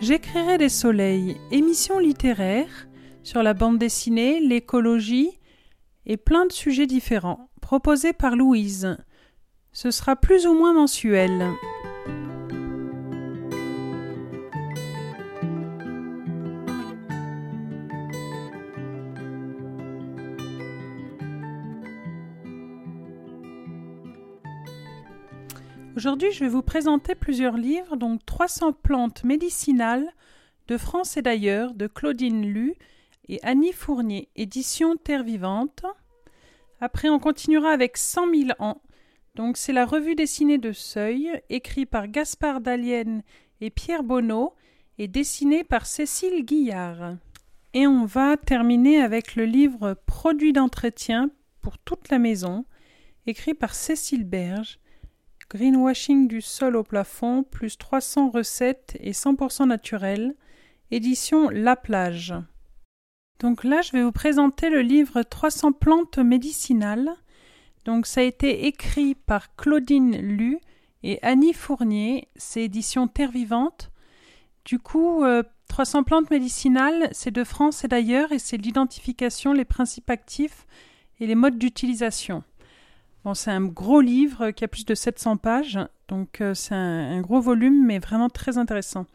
J'écrirai des soleils, émissions littéraires sur la bande dessinée, l'écologie et plein de sujets différents, proposés par Louise. Ce sera plus ou moins mensuel. Aujourd'hui, je vais vous présenter plusieurs livres, donc 300 plantes médicinales de France et d'ailleurs, de Claudine Lu et Annie Fournier, édition Terre Vivante. Après, on continuera avec 100 000 ans. Donc, c'est la revue dessinée de Seuil, écrite par Gaspard Dalienne et Pierre Bonneau, et dessinée par Cécile Guillard. Et on va terminer avec le livre Produits d'entretien pour toute la maison, écrit par Cécile Berge, Greenwashing du sol au plafond, plus 300 recettes et 100% naturel. Édition La Plage. Donc là, je vais vous présenter le livre 300 plantes médicinales. Donc ça a été écrit par Claudine Lu et Annie Fournier. C'est édition Terre Vivante. Du coup, 300 euh, plantes médicinales, c'est de France et d'ailleurs, et c'est l'identification, les principes actifs et les modes d'utilisation c'est un gros livre qui a plus de 700 pages, donc euh, c'est un, gros volume, mais vraiment très intéressant.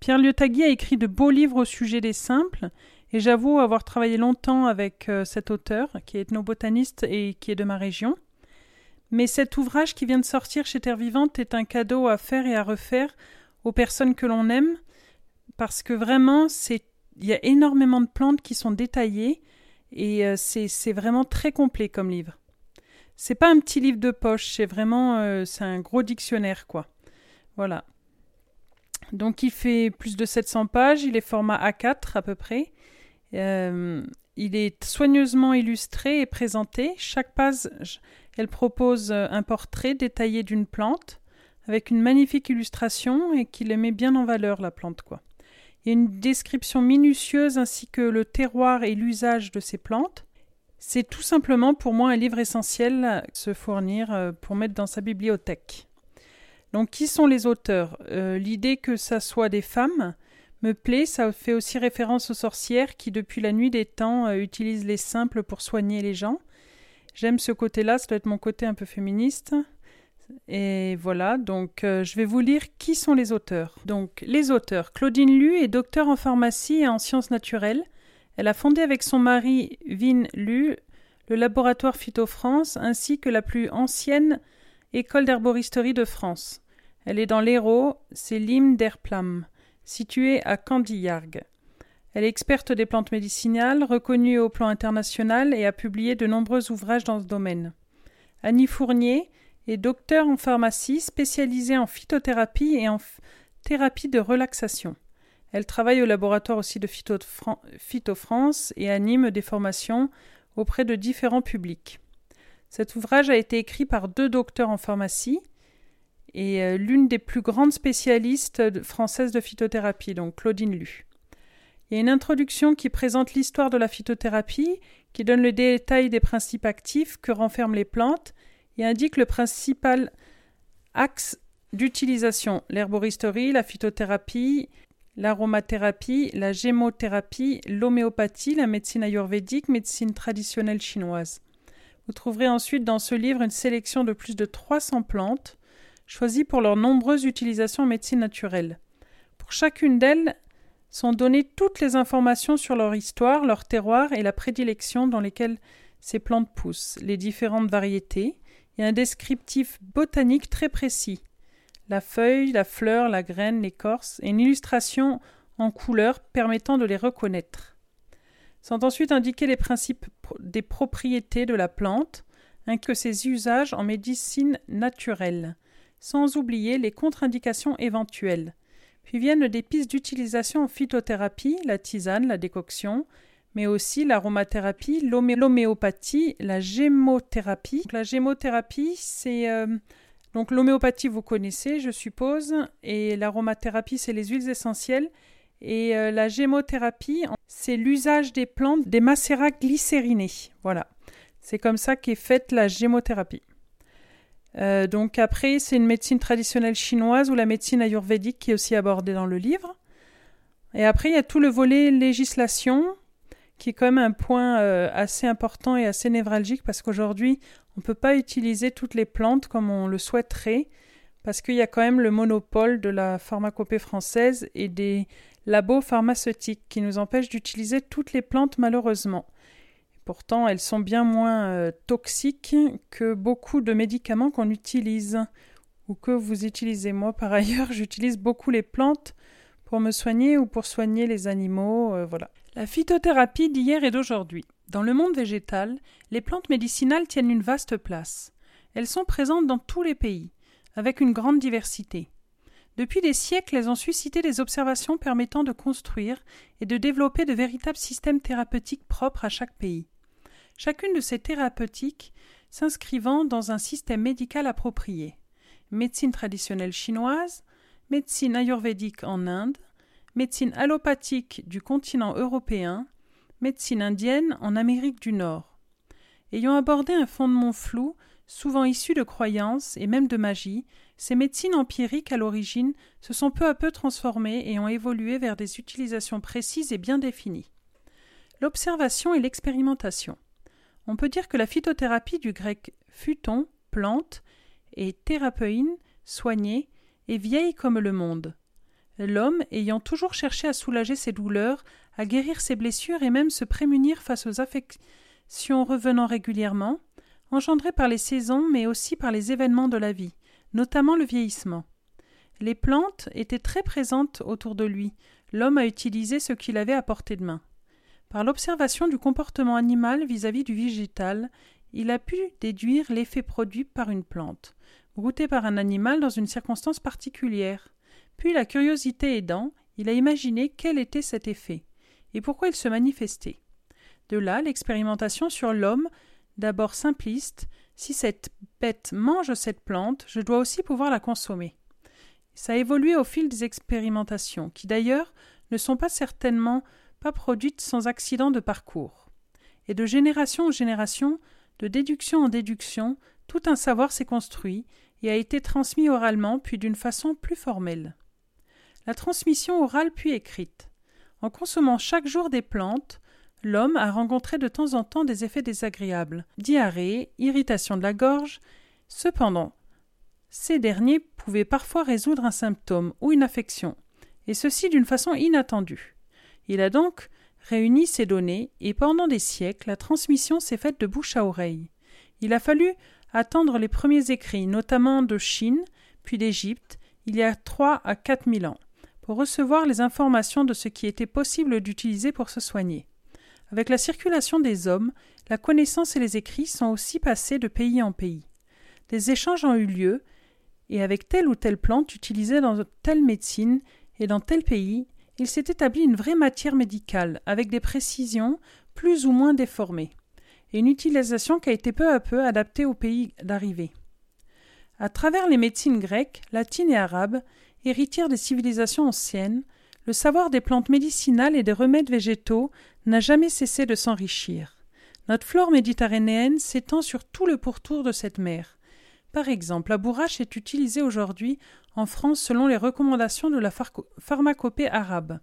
Pierre Liotagui a écrit de beaux livres au sujet des simples, et j'avoue avoir travaillé longtemps avec euh, cet auteur, qui est ethnobotaniste et qui est de ma région. Mais cet ouvrage qui vient de sortir chez Terre Vivante est un cadeau à faire et à refaire aux personnes que l'on aime, parce que vraiment, c'est il y a énormément de plantes qui sont détaillées, et euh, c'est vraiment très complet comme livre. C'est pas un petit livre de poche, c'est vraiment euh, c'est un gros dictionnaire quoi. Voilà. Donc il fait plus de 700 pages, il est format A4 à peu près. Euh, il est soigneusement illustré et présenté. Chaque page, elle propose euh, un portrait détaillé d'une plante avec une magnifique illustration et qui le met bien en valeur la plante quoi. Il y a une description minutieuse ainsi que le terroir et l'usage de ces plantes. C'est tout simplement pour moi un livre essentiel se fournir euh, pour mettre dans sa bibliothèque. Donc qui sont les auteurs? Euh, L'idée que ça soit des femmes me plaît, ça fait aussi référence aux sorcières qui depuis la nuit des temps euh, utilisent les simples pour soigner les gens. J'aime ce côté-là, ça doit être mon côté un peu féministe. Et voilà, donc je vais vous lire qui sont les auteurs. Donc les auteurs, Claudine Lu est docteur en pharmacie et en sciences naturelles. Elle a fondé avec son mari Vin Lu le laboratoire Phytofrance ainsi que la plus ancienne école d'herboristerie de France. Elle est dans l'Hérault, c'est l'hymne d'Erplam, située à Candillargues. Elle est experte des plantes médicinales, reconnue au plan international et a publié de nombreux ouvrages dans ce domaine. Annie Fournier est docteur en pharmacie spécialisée en phytothérapie et en thérapie de relaxation. Elle travaille au laboratoire aussi de Phytofrance et anime des formations auprès de différents publics. Cet ouvrage a été écrit par deux docteurs en pharmacie et euh, l'une des plus grandes spécialistes françaises de phytothérapie, donc Claudine Lu. Il y a une introduction qui présente l'histoire de la phytothérapie, qui donne le détail des principes actifs que renferment les plantes et indique le principal axe d'utilisation, l'herboristerie, la phytothérapie, l'aromathérapie, la gémothérapie, l'homéopathie, la médecine ayurvédique, médecine traditionnelle chinoise. Vous trouverez ensuite dans ce livre une sélection de plus de 300 plantes, choisies pour leurs nombreuses utilisations en médecine naturelle. Pour chacune d'elles sont données toutes les informations sur leur histoire, leur terroir et la prédilection dans lesquelles ces plantes poussent, les différentes variétés, et un descriptif botanique très précis la feuille, la fleur, la graine, l'écorce, et une illustration en couleur permettant de les reconnaître. Sont ensuite indiqués les principes des propriétés de la plante, ainsi que ses usages en médecine naturelle, sans oublier les contre-indications éventuelles. Puis viennent des pistes d'utilisation en phytothérapie, la tisane, la décoction, mais aussi l'aromathérapie, l'homéopathie, la gémothérapie. la gémothérapie, c'est euh, donc l'homéopathie, vous connaissez, je suppose, et l'aromathérapie, c'est les huiles essentielles. Et euh, la gémothérapie, c'est l'usage des plantes, des macérats glycérinés. Voilà. C'est comme ça qu'est faite la gémothérapie. Euh, donc après, c'est une médecine traditionnelle chinoise ou la médecine ayurvédique qui est aussi abordée dans le livre. Et après, il y a tout le volet législation, qui est quand même un point euh, assez important et assez névralgique parce qu'aujourd'hui, on ne peut pas utiliser toutes les plantes comme on le souhaiterait parce qu'il y a quand même le monopole de la pharmacopée française et des labos pharmaceutiques qui nous empêchent d'utiliser toutes les plantes malheureusement. Pourtant, elles sont bien moins euh, toxiques que beaucoup de médicaments qu'on utilise ou que vous utilisez. Moi, par ailleurs, j'utilise beaucoup les plantes pour me soigner ou pour soigner les animaux. Euh, voilà. La phytothérapie d'hier et d'aujourd'hui. Dans le monde végétal, les plantes médicinales tiennent une vaste place. Elles sont présentes dans tous les pays, avec une grande diversité. Depuis des siècles, elles ont suscité des observations permettant de construire et de développer de véritables systèmes thérapeutiques propres à chaque pays. Chacune de ces thérapeutiques s'inscrivant dans un système médical approprié. Médecine traditionnelle chinoise, médecine ayurvédique en Inde, médecine allopathique du continent européen, médecine indienne en Amérique du Nord. Ayant abordé un fondement flou, souvent issu de croyances et même de magie, ces médecines empiriques à l'origine se sont peu à peu transformées et ont évolué vers des utilisations précises et bien définies. L'observation et l'expérimentation. On peut dire que la phytothérapie du grec phyton, plante, et thérapeuine, soigner, est vieille comme le monde. L'homme, ayant toujours cherché à soulager ses douleurs, à guérir ses blessures et même se prémunir face aux affections revenant régulièrement, engendrées par les saisons mais aussi par les événements de la vie, notamment le vieillissement. Les plantes étaient très présentes autour de lui, l'homme a utilisé ce qu'il avait à portée de main. Par l'observation du comportement animal vis-à-vis -vis du végétal, il a pu déduire l'effet produit par une plante, brouté par un animal dans une circonstance particulière. Puis la curiosité aidant, il a imaginé quel était cet effet, et pourquoi il se manifestait. De là l'expérimentation sur l'homme, d'abord simpliste, si cette bête mange cette plante, je dois aussi pouvoir la consommer. Ça a évolué au fil des expérimentations, qui d'ailleurs ne sont certainement pas produites sans accident de parcours. Et de génération en génération, de déduction en déduction, tout un savoir s'est construit et a été transmis oralement puis d'une façon plus formelle. La transmission orale puis écrite. En consommant chaque jour des plantes, l'homme a rencontré de temps en temps des effets désagréables, diarrhée, irritation de la gorge. Cependant, ces derniers pouvaient parfois résoudre un symptôme ou une affection, et ceci d'une façon inattendue. Il a donc réuni ces données, et pendant des siècles, la transmission s'est faite de bouche à oreille. Il a fallu attendre les premiers écrits, notamment de Chine, puis d'Égypte, il y a trois à quatre mille ans recevoir les informations de ce qui était possible d'utiliser pour se soigner. Avec la circulation des hommes, la connaissance et les écrits sont aussi passés de pays en pays. Des échanges ont eu lieu, et avec telle ou telle plante utilisée dans telle médecine et dans tel pays, il s'est établi une vraie matière médicale, avec des précisions plus ou moins déformées, et une utilisation qui a été peu à peu adaptée au pays d'arrivée. À travers les médecines grecques, latines et arabes, héritière des civilisations anciennes, le savoir des plantes médicinales et des remèdes végétaux n'a jamais cessé de s'enrichir. Notre flore méditerranéenne s'étend sur tout le pourtour de cette mer. Par exemple, la bourrache est utilisée aujourd'hui en France selon les recommandations de la pharmacopée arabe.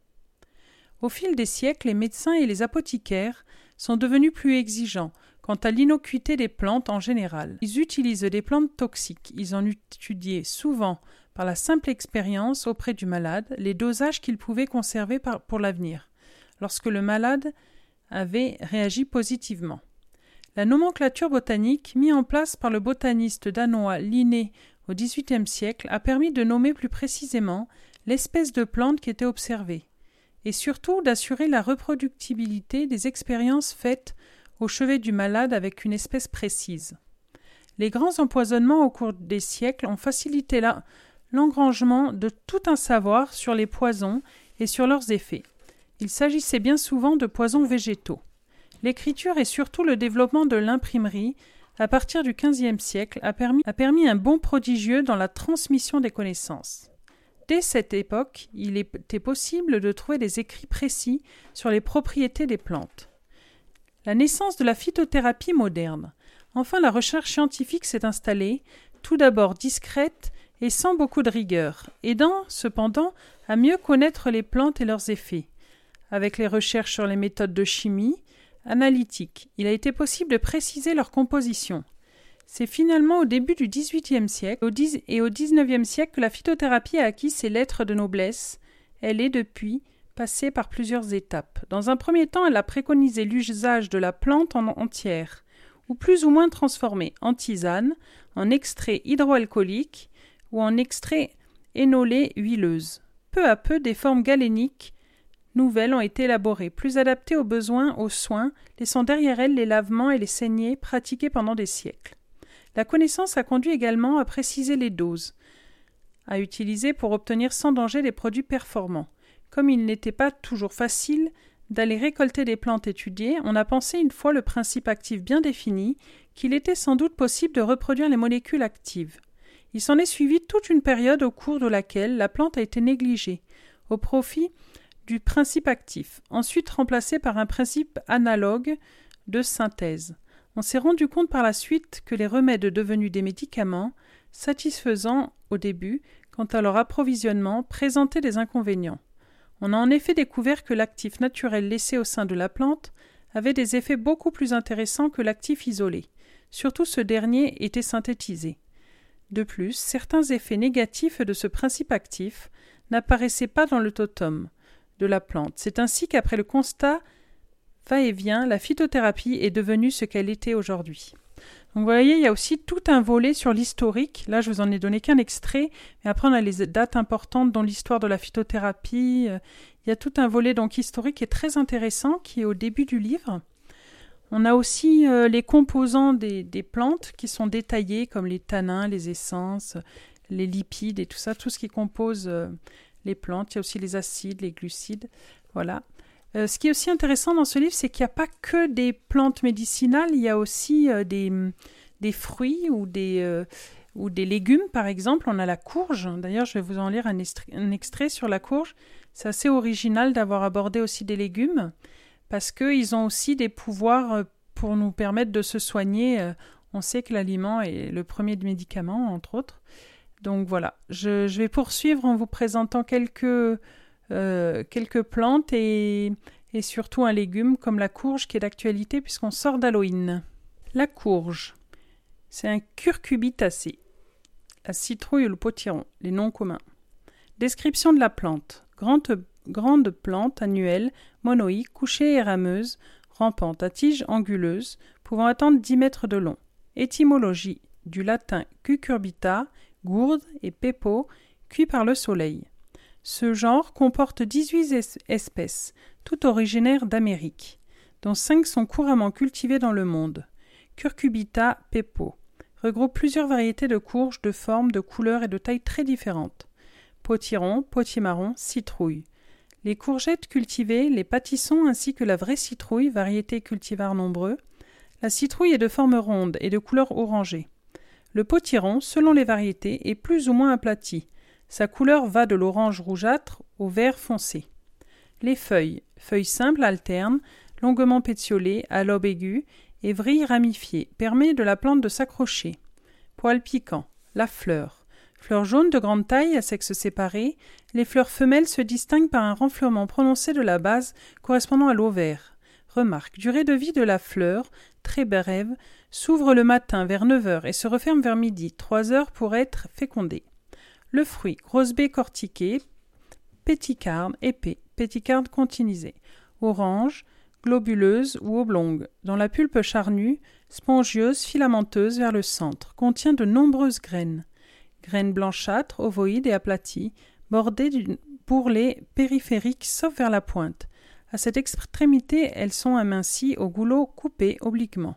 Au fil des siècles, les médecins et les apothicaires sont devenus plus exigeants quant à l'innocuité des plantes en général. Ils utilisent des plantes toxiques. Ils ont étudié souvent par la simple expérience auprès du malade les dosages qu'il pouvait conserver pour l'avenir, lorsque le malade avait réagi positivement. La nomenclature botanique, mise en place par le botaniste danois Linné au XVIIIe siècle, a permis de nommer plus précisément l'espèce de plante qui était observée, et surtout d'assurer la reproductibilité des expériences faites au chevet du malade avec une espèce précise. Les grands empoisonnements au cours des siècles ont facilité la l'engrangement de tout un savoir sur les poisons et sur leurs effets. Il s'agissait bien souvent de poisons végétaux. L'écriture et surtout le développement de l'imprimerie à partir du XVe siècle a permis, un bond prodigieux dans la transmission des connaissances. Dès cette époque, il était possible de trouver des écrits précis sur les propriétés des plantes. La naissance de la phytothérapie moderne. Enfin, la recherche scientifique s'est installée, tout d'abord discrète et sans beaucoup de rigueur, aidant cependant à mieux connaître les plantes et leurs effets. Avec les recherches sur les méthodes de chimie analytique, il a été possible de préciser leur composition. C'est finalement au début du XVIIIe siècle et au XIXe siècle que la phytothérapie a acquis ses lettres de noblesse. Elle est depuis passée par plusieurs étapes. Dans un premier temps, elle a préconisé l'usage de la plante en entière, ou plus ou moins transformée, en tisane, en extrait hydroalcoolique ou en extrait énolé huileuse. Peu à peu, des formes galéniques nouvelles ont été élaborées, plus adaptées aux besoins, aux soins, laissant derrière elles les lavements et les saignées pratiqués pendant des siècles. La connaissance a conduit également à préciser les doses à utiliser pour obtenir sans danger des produits performants. Comme il n'était pas toujours facile d'aller récolter des plantes étudiées, on a pensé une fois le principe actif bien défini qu'il était sans doute possible de reproduire les molécules actives. Il s'en est suivi toute une période au cours de laquelle la plante a été négligée, au profit du principe actif, ensuite remplacé par un principe analogue de synthèse. On s'est rendu compte par la suite que les remèdes devenus des médicaments, satisfaisants au début, quant à leur approvisionnement, présentaient des inconvénients. On a en effet découvert que l'actif naturel laissé au sein de la plante avait des effets beaucoup plus intéressants que l'actif isolé. Surtout ce dernier était synthétisé. De plus, certains effets négatifs de ce principe actif n'apparaissaient pas dans le totem de la plante. C'est ainsi qu'après le constat va-et-vient, la phytothérapie est devenue ce qu'elle était aujourd'hui. Donc vous voyez, il y a aussi tout un volet sur l'historique. Là, je vous en ai donné qu'un extrait, mais après on a les dates importantes dans l'histoire de la phytothérapie. Il y a tout un volet donc historique est très intéressant, qui est au début du livre. On a aussi euh, les composants des, plantes qui sont détaillés, comme les tanins, les essences, les lipides et tout ça, tout ce qui compose euh, les plantes. Il y a aussi les acides, les glucides. Voilà. Euh, ce qui est aussi intéressant dans ce livre, c'est qu'il n'y a pas que des plantes médicinales, il y a aussi des, fruits ou des, ou des légumes, par exemple. On a la courge. D'ailleurs, je vais vous en lire un, un extrait sur la courge. C'est assez original d'avoir abordé aussi des légumes parce qu'ils ont aussi des pouvoirs euh, pour nous permettre de se soigner. Euh, on sait que l'aliment est le premier médicament, entre autres. Donc voilà, je, vais poursuivre en vous présentant quelques, euh, quelques plantes et, et surtout un légume comme la courge qui est d'actualité puisqu'on sort d'Halloween. La courge, c'est un curcubitacé. La citrouille ou le potiron, les noms communs. Description de la plante. Grande grande plante annuelle, monoïque, couchée et rameuse, rampante, à tige anguleuse, pouvant atteindre dix mètres de long. Étymologie du latin cucurbita, gourde et pepo, cuit par le soleil. Ce genre comporte dix-huit espèces, toutes originaires d'Amérique, dont cinq sont couramment cultivées dans le monde. Curcubita pepo regroupe plusieurs variétés de courges de formes, de couleurs et de tailles très différentes. Potiron, potimarron, citrouille. Les courgettes cultivées, les pâtissons ainsi que la vraie citrouille, variété cultivar nombreux. La citrouille est de forme ronde et de couleur orangée. Le potiron, selon les variétés, est plus ou moins aplati. Sa couleur va de l'orange rougeâtre au vert foncé. Les feuilles, feuilles simples alternes, longuement pétiolées, à lobe aigu et vrilles ramifiées, permet de la plante de s'accrocher. Poil piquant. La fleur. Fleurs jaunes de grande taille à sexes séparés, les fleurs femelles se distinguent par un renflement prononcé de la base correspondant à l'ovaire. Remarque, durée de vie de la fleur, très brève, s'ouvre le matin vers 9 heures et se referme vers midi, 3 heures pour être fécondée. Le fruit, grosse baie cortiquée, péticarde, épais, péticarde continisée, orange, globuleuse ou oblongue, dont la pulpe charnue, spongieuse, filamenteuse vers le centre, contient de nombreuses graines graines blanchâtres, ovoïdes et aplaties, bordées d'une bourrelet périphérique sauf vers la pointe. À cette extrémité, elles sont amincies au goulot coupé obliquement.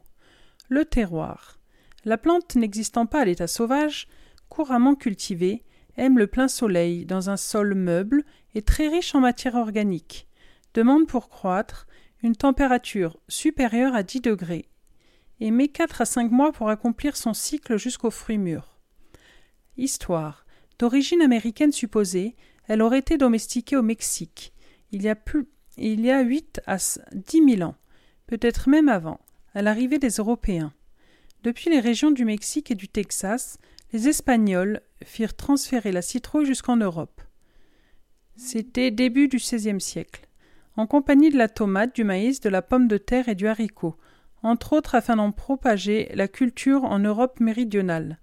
Le terroir. La plante n'existant pas à l'état sauvage, couramment cultivée, aime le plein soleil dans un sol meuble et très riche en matière organique. Demande pour croître une température supérieure à 10 degrés et met 4 à 5 mois pour accomplir son cycle jusqu'aux fruits mûrs. Histoire. D'origine américaine supposée, elle aurait été domestiquée au Mexique, il y a huit à dix mille ans, peut-être même avant, à l'arrivée des Européens. Depuis les régions du Mexique et du Texas, les Espagnols firent transférer la citrouille jusqu'en Europe. C'était début du XVIe siècle, en compagnie de la tomate, du maïs, de la pomme de terre et du haricot, entre autres afin d'en propager la culture en Europe méridionale.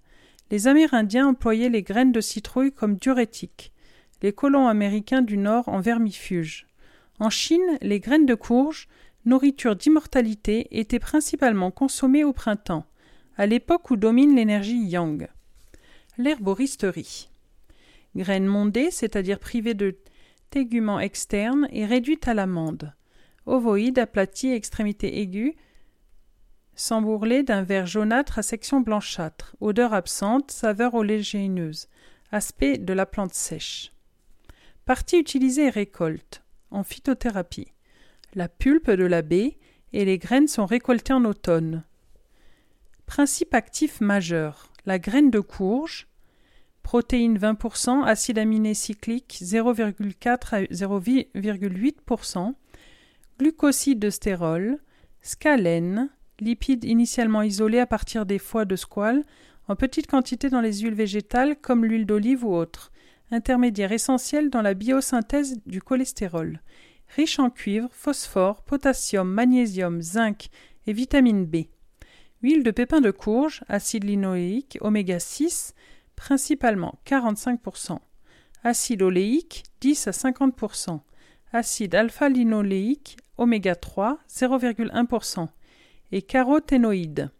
Les Amérindiens employaient les graines de citrouille comme diurétiques, les colons américains du Nord en vermifuge. En Chine, les graines de courge, nourriture d'immortalité, étaient principalement consommées au printemps, à l'époque où domine l'énergie yang. L'herboristerie. Graines mondées, c'est-à-dire privées de téguments externes et réduites à l'amande. Ovoïde, aplati, extrémité aiguë, s'embourler d'un verre jaunâtre à section blanchâtre, odeur absente, saveur oléagineuse, aspect de la plante sèche. Partie utilisée et récolte, en phytothérapie. La pulpe de la baie et les graines sont récoltées en automne. Principe actif majeur. La graine de courge, protéines 20%, acide aminé cyclique 0,4 à 0,8%, glucoside de stérol, scalène, lipides initialement isolés à partir des foies de squale, en petite quantité dans les huiles végétales comme l'huile d'olive ou autre, intermédiaire essentiel dans la biosynthèse du cholestérol, riche en cuivre, phosphore, potassium, magnésium, zinc et vitamine B. Huile de pépins de courge, acide linoléique, oméga 6, principalement 45%. Acide oléique, 10 à 50%. Acide alpha-linoléique, oméga 3, 0,1% et caroténoïdes.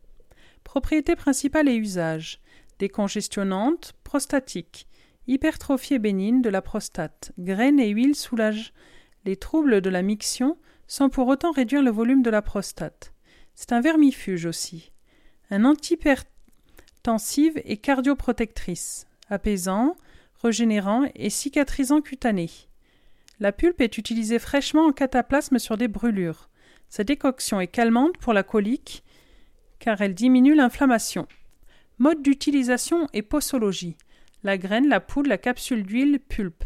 Propriétés principales et usages décongestionnantes, prostatiques, hypertrophie bénigne de la prostate, graines et huiles soulagent les troubles de la miction sans pour autant réduire le volume de la prostate. C'est un vermifuge aussi. Un antihypertensive et cardioprotectrice, apaisant, régénérant et cicatrisant cutané. La pulpe est utilisée fraîchement en cataplasme sur des brûlures. Sa décoction est calmante pour la colique car elle diminue l'inflammation. Mode d'utilisation et posologie. La graine, la poudre, la capsule d'huile, pulpe.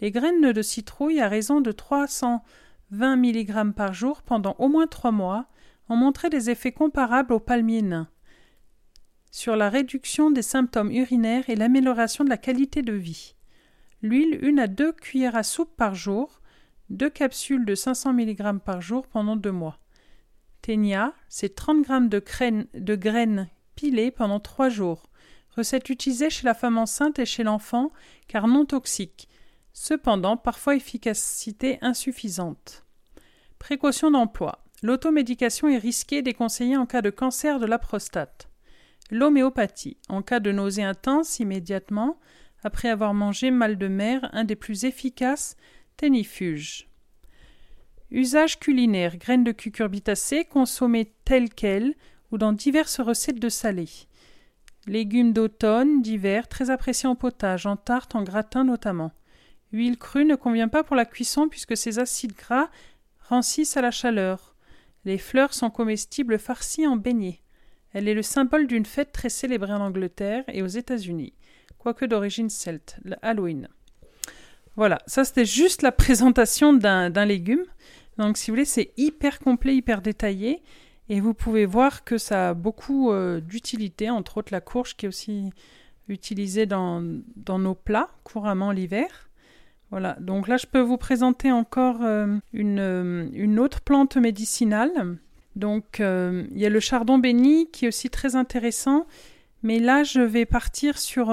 Les graines de citrouille à raison de 320 mg par jour pendant au moins trois mois ont montré des effets comparables au palmier nain sur la réduction des symptômes urinaires et l'amélioration de la qualité de vie. L'huile, une à deux cuillères à soupe par jour, deux capsules de 500 mg par jour pendant deux mois. Ténia, c'est 30 g de, de graines pilées pendant trois jours. Recette utilisée chez la femme enceinte et chez l'enfant, car non toxique. Cependant, parfois efficacité insuffisante. Précaution d'emploi. L'automédication est risquée et déconseillée en cas de cancer de la prostate. L'homéopathie. En cas de nausée intense, immédiatement, après avoir mangé mal de mer, un des plus efficaces Ténifuge. Usage culinaire graines de cucurbitacées consommées telles quelles ou dans diverses recettes de salé. Légumes d'automne, d'hiver, très appréciés en potage, en tarte, en gratin notamment. Huile crue ne convient pas pour la cuisson puisque ses acides gras rancissent à la chaleur. Les fleurs sont comestibles farcies en beignets. Elle est le symbole d'une fête très célébrée en Angleterre et aux États-Unis, quoique d'origine celte, Halloween. Voilà, ça c'était juste la présentation d'un légume. Donc si vous voulez, c'est hyper complet, hyper détaillé. Et vous pouvez voir que ça a beaucoup euh, d'utilité, entre autres la courge qui est aussi utilisée dans, nos plats couramment l'hiver. Voilà, donc là je peux vous présenter encore euh, une, euh, une, autre plante médicinale. Donc il y a le chardon béni qui est aussi très intéressant. Mais là je vais partir sur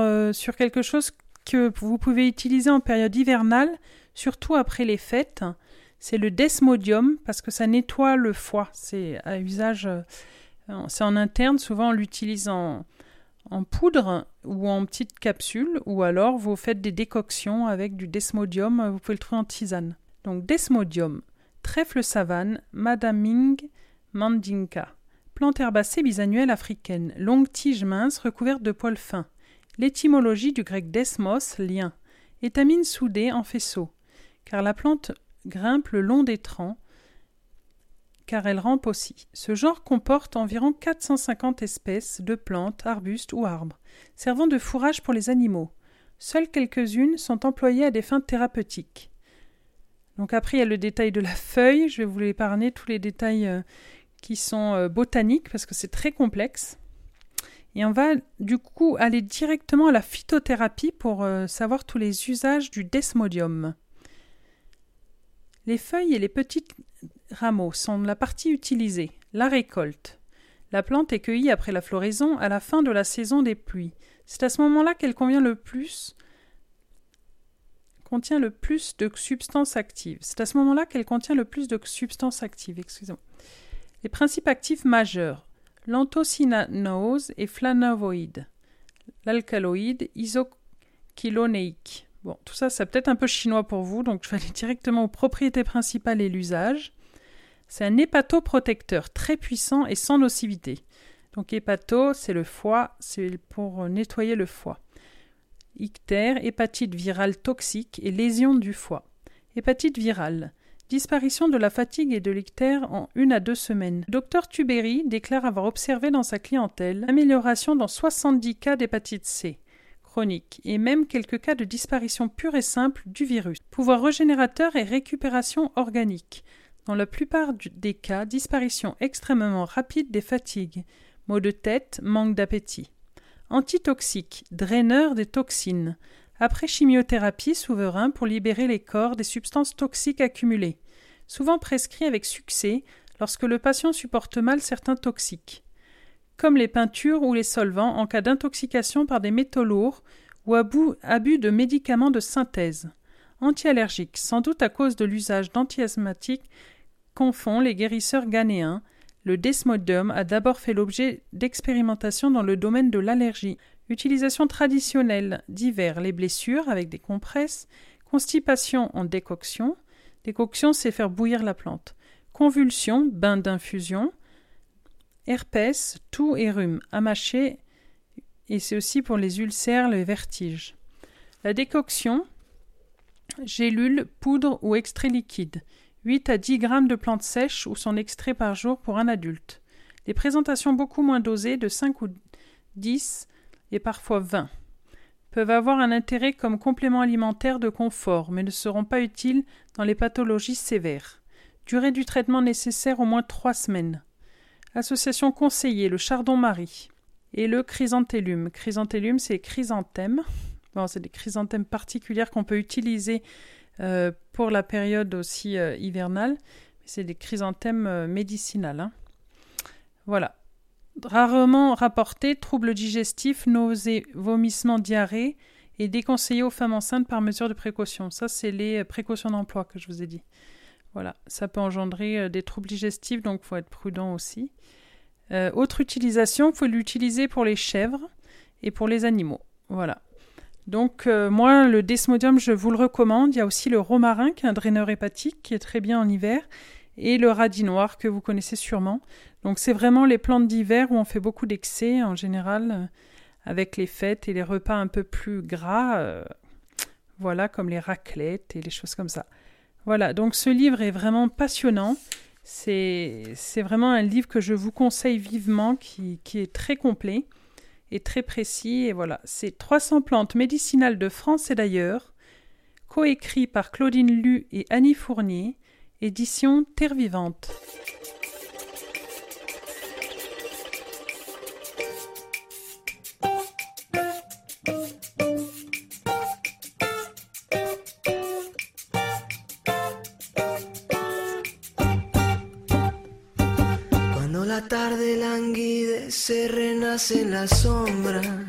quelque chose que vous pouvez utiliser en période hivernale, surtout après les fêtes. C'est le desmodium parce que ça nettoie le foie. C'est à usage, euh, c'est en interne. Souvent on l'utilise en, en poudre ou en petite capsule, ou alors vous faites des décoctions avec du desmodium. Vous pouvez le trouver en tisane. Donc desmodium, trèfle savane, madaming mandinka. Plante herbacée bisannuelle africaine, longue tige mince recouverte de poils fins. L'étymologie du grec desmos, lien, étamine soudée en faisceau, car la plante grimpe le long des troncs, car elle rampe aussi. Ce genre comporte environ 450 espèces de plantes, arbustes ou arbres, servant de fourrage pour les animaux. Seules quelques-unes sont employées à des fins thérapeutiques. Donc après, il y a le détail de la feuille. Je vais vous épargner tous les détails euh, qui sont euh, botaniques parce que c'est très complexe. Et on va du coup aller directement à la phytothérapie pour euh, savoir tous les usages du desmodium. Les feuilles et les petits rameaux sont la partie utilisée. La récolte. La plante est cueillie après la floraison à la fin de la saison des pluies. C'est à ce moment-là qu'elle convient le plus contient le plus de substances actives. C'est à ce moment-là qu'elle contient le plus de substances actives. Excusez-moi. Les principes actifs majeurs l'anthocyanoose et flavonoïde, l'alcaloïde isochilonéique. Bon, tout ça, c'est peut-être un peu chinois pour vous, donc je vais aller directement aux propriétés principales et l'usage. C'est un hépatoprotecteur très puissant et sans nocivité. Donc hépato, c'est le foie, c'est pour nettoyer le foie. Ictère, hépatite virale toxique et lésion du foie. Hépatite virale. Disparition de la fatigue et de l'ictère en une à deux semaines. Docteur Tuberi déclare avoir observé dans sa clientèle amélioration dans 70 cas d'hépatite C chronique et même quelques cas de disparition pure et simple du virus. Pouvoir régénérateur et récupération organique. Dans la plupart des cas, disparition extrêmement rapide des fatigues, maux de tête, manque d'appétit. Antitoxique, draineur des toxines. Après chimiothérapie souverain pour libérer les corps des substances toxiques accumulées, souvent prescrit avec succès lorsque le patient supporte mal certains toxiques, comme les peintures ou les solvants en cas d'intoxication par des métaux lourds ou abus de médicaments de synthèse. Antiallergique, sans doute à cause de l'usage d'antiasthmatiques, confond les guérisseurs ghanéens. Le desmodium a d'abord fait l'objet d'expérimentations dans le domaine de l'allergie, Utilisation traditionnelle divers les blessures avec des compresses, constipation en décoction. Décoction, c'est faire bouillir la plante. Convulsion, bain d'infusion. Herpès, toux et rhume, à et c'est aussi pour les ulcères, les vertiges. La décoction, gélule, poudre ou extrait liquide. 8 à 10 grammes de plantes sèches ou son extrait par jour pour un adulte. Des présentations beaucoup moins dosées de 5 ou 10 et parfois 20 peuvent avoir un intérêt comme complément alimentaire de confort, mais ne seront pas utiles dans les pathologies sévères. Durée du traitement nécessaire au moins trois semaines. Association conseillée le chardon-marie et le chrysanthellum. Chrysanthellum, c'est chrysanthème. Bon, c'est des chrysanthèmes particulières qu'on peut utiliser euh, pour la période aussi euh, hivernale. C'est des chrysanthèmes euh, médicinales. Hein. Voilà. Rarement rapporté, troubles digestifs, nausées, vomissements, diarrhée et déconseillé aux femmes enceintes par mesure de précaution. Ça, c'est les précautions d'emploi que je vous ai dit. Voilà, ça peut engendrer euh, des troubles digestifs, donc il faut être prudent aussi. Euh, autre utilisation, il faut l'utiliser pour les chèvres et pour les animaux. Voilà. Donc euh, moi, le desmodium, je vous le recommande. Il y a aussi le romarin, qui est un draineur hépatique, qui est très bien en hiver, et le radis noir, que vous connaissez sûrement. Donc c'est vraiment les plantes d'hiver où on fait beaucoup d'excès en général euh, avec les fêtes et les repas un peu plus gras, euh, voilà comme les raclettes et les choses comme ça. Voilà, donc ce livre est vraiment passionnant. C'est vraiment un livre que je vous conseille vivement, qui, qui est très complet et très précis. Et voilà, c'est 300 plantes médicinales de France et d'ailleurs, coécrit par Claudine Lu et Annie Fournier, édition Terre Vivante. se renacen las sombras y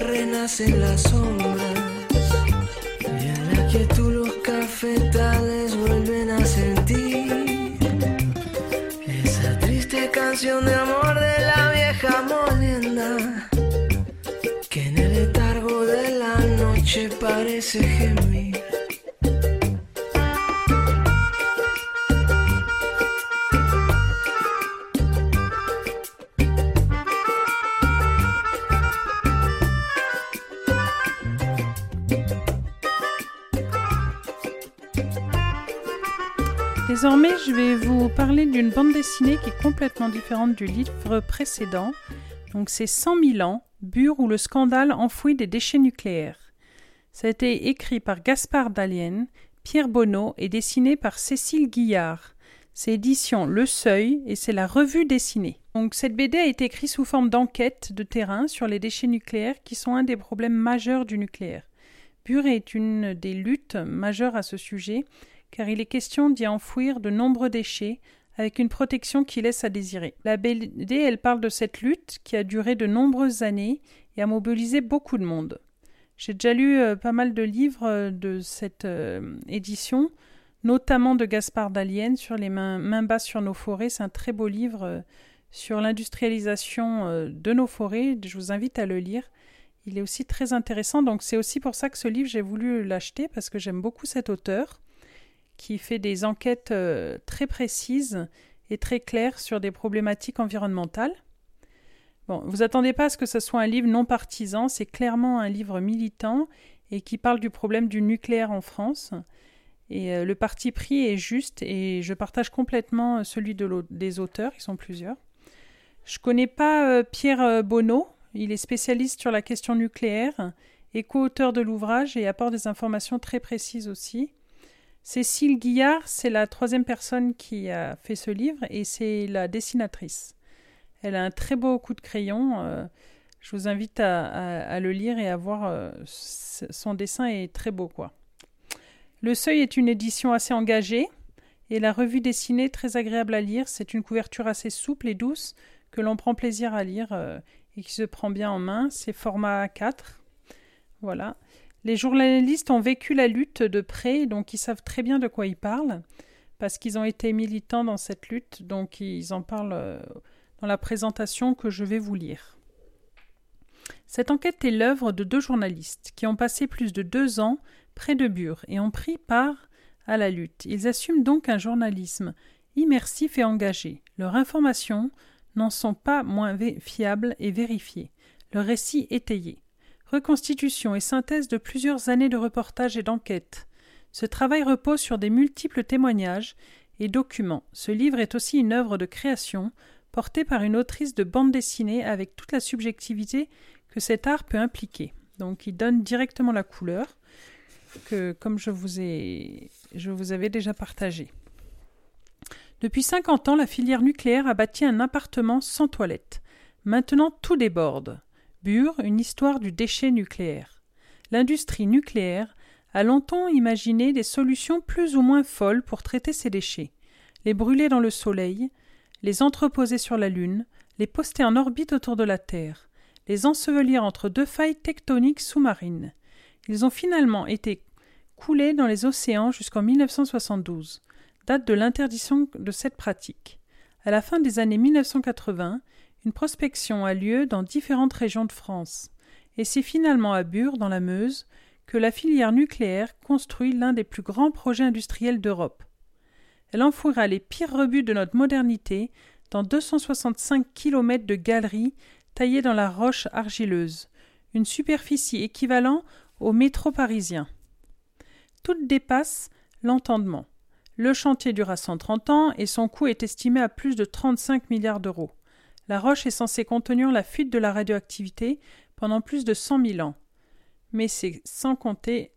renacen las sombras. Y en la quietud los cafetales de amor de la vieja molienda que en el letargo de la noche parece gemir. Parler d'une bande dessinée qui est complètement différente du livre précédent. Donc c'est 100 000 ans, Bure où le scandale enfouit des déchets nucléaires. Ça a été écrit par Gaspard Dalienne, Pierre Bonneau et dessiné par Cécile Guillard. C'est édition Le Seuil et c'est la revue dessinée. Donc cette BD a été écrite sous forme d'enquête de terrain sur les déchets nucléaires qui sont un des problèmes majeurs du nucléaire. Bure est une des luttes majeures à ce sujet car il est question d'y enfouir de nombreux déchets avec une protection qui laisse à désirer. La BD, elle parle de cette lutte qui a duré de nombreuses années et a mobilisé beaucoup de monde. J'ai déjà lu euh, pas mal de livres euh, de cette euh, édition, notamment de Gaspard Dalienne sur les mains, mains basses sur nos forêts. C'est un très beau livre sur l'industrialisation de nos forêts. Je vous invite à le lire. Il est aussi très intéressant. Donc c'est aussi pour ça que ce livre, j'ai voulu l'acheter parce que j'aime beaucoup cet auteur qui fait des enquêtes euh, très précises et très claires sur des problématiques environnementales. Bon, vous attendez pas à ce que ce soit un livre non partisan, c'est clairement un livre militant et qui parle du problème du nucléaire en France. Et euh, le parti pris est juste et je partage complètement celui de des auteurs, ils sont plusieurs. Je connais pas euh, Pierre Bonneau, il est spécialiste sur la question nucléaire et co-auteur de l'ouvrage et apporte des informations très précises aussi. Cécile Guillard, c'est la troisième personne qui a fait ce livre et c'est la dessinatrice. Elle a un très beau coup de crayon. Euh, je vous invite à, le lire et à voir. Euh, son dessin est très beau, quoi. Le Seuil est une édition assez engagée et la revue dessinée très agréable à lire. C'est une couverture assez souple et douce que l'on prend plaisir à lire euh, et qui se prend bien en main. C'est format A4. Voilà. Les journalistes ont vécu la lutte de près, donc ils savent très bien de quoi ils parlent, parce qu'ils ont été militants dans cette lutte, donc ils en parlent euh, dans la présentation que je vais vous lire. Cette enquête est l'œuvre de deux journalistes qui ont passé plus de deux ans près de Bure et ont pris part à la lutte. Ils assument donc un journalisme immersif et engagé. Leurs informations n'en sont pas moins fiables et vérifiées. Le récit étayé reconstitution et synthèse de plusieurs années de reportage et d'enquête. Ce travail repose sur des multiples témoignages et documents. Ce livre est aussi une œuvre de création portée par une autrice de bande dessinée avec toute la subjectivité que cet art peut impliquer. Donc il donne directement la couleur que comme je vous ai je vous avais déjà partagé. Depuis 50 ans, la filière nucléaire a bâti un appartement sans toilette. Maintenant, tout déborde une histoire du déchet nucléaire. L'industrie nucléaire a longtemps imaginé des solutions plus ou moins folles pour traiter ces déchets. Les brûler dans le soleil, les entreposer sur la Lune, les poster en orbite autour de la Terre, les ensevelir entre deux failles tectoniques sous-marines. Ils ont finalement été coulés dans les océans jusqu'en 1972, date de l'interdiction de cette pratique. À la fin des années 1980, une prospection a lieu dans différentes régions de France, et c'est finalement à Bure, dans la Meuse, que la filière nucléaire construit l'un des plus grands projets industriels d'Europe. Elle enfouira les pires rebuts de notre modernité dans 265 kilomètres de galeries taillées dans la roche argileuse, une superficie équivalente au métro parisien. Toutes dépassent l'entendement. Le chantier dura 130 ans et son coût est estimé à plus de 35 milliards d'euros. La roche est censée contenir la fuite de la radioactivité pendant plus de cent mille ans. Mais c'est sans compter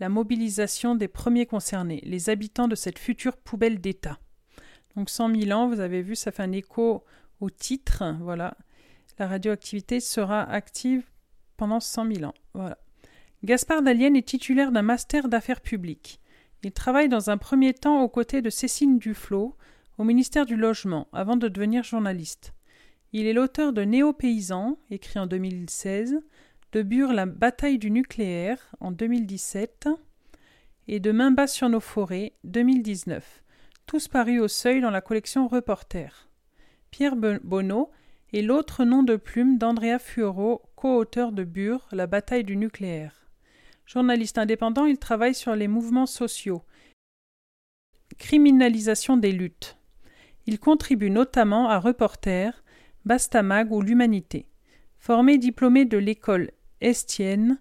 la mobilisation des premiers concernés, les habitants de cette future poubelle d'État. Donc cent mille ans, vous avez vu, ça fait un écho au titre. Voilà. La radioactivité sera active pendant cent mille ans. Voilà. Gaspard Dalienne est titulaire d'un master d'affaires publiques. Il travaille dans un premier temps aux côtés de Cécile Duflot, au ministère du Logement avant de devenir journaliste. Il est l'auteur de Néo-Paysan, écrit en 2016, de Bure La bataille du nucléaire en 2017 et de Main bas sur nos forêts 2019, tous parus au seuil dans la collection Reporter. Pierre Bonneau est l'autre nom de plume d'Andrea Fuoro, co-auteur de Bure La bataille du nucléaire. Journaliste indépendant, il travaille sur les mouvements sociaux, criminalisation des luttes. Il contribue notamment à Reporter, Bastamag ou L'Humanité. Formé diplômé de l'école Estienne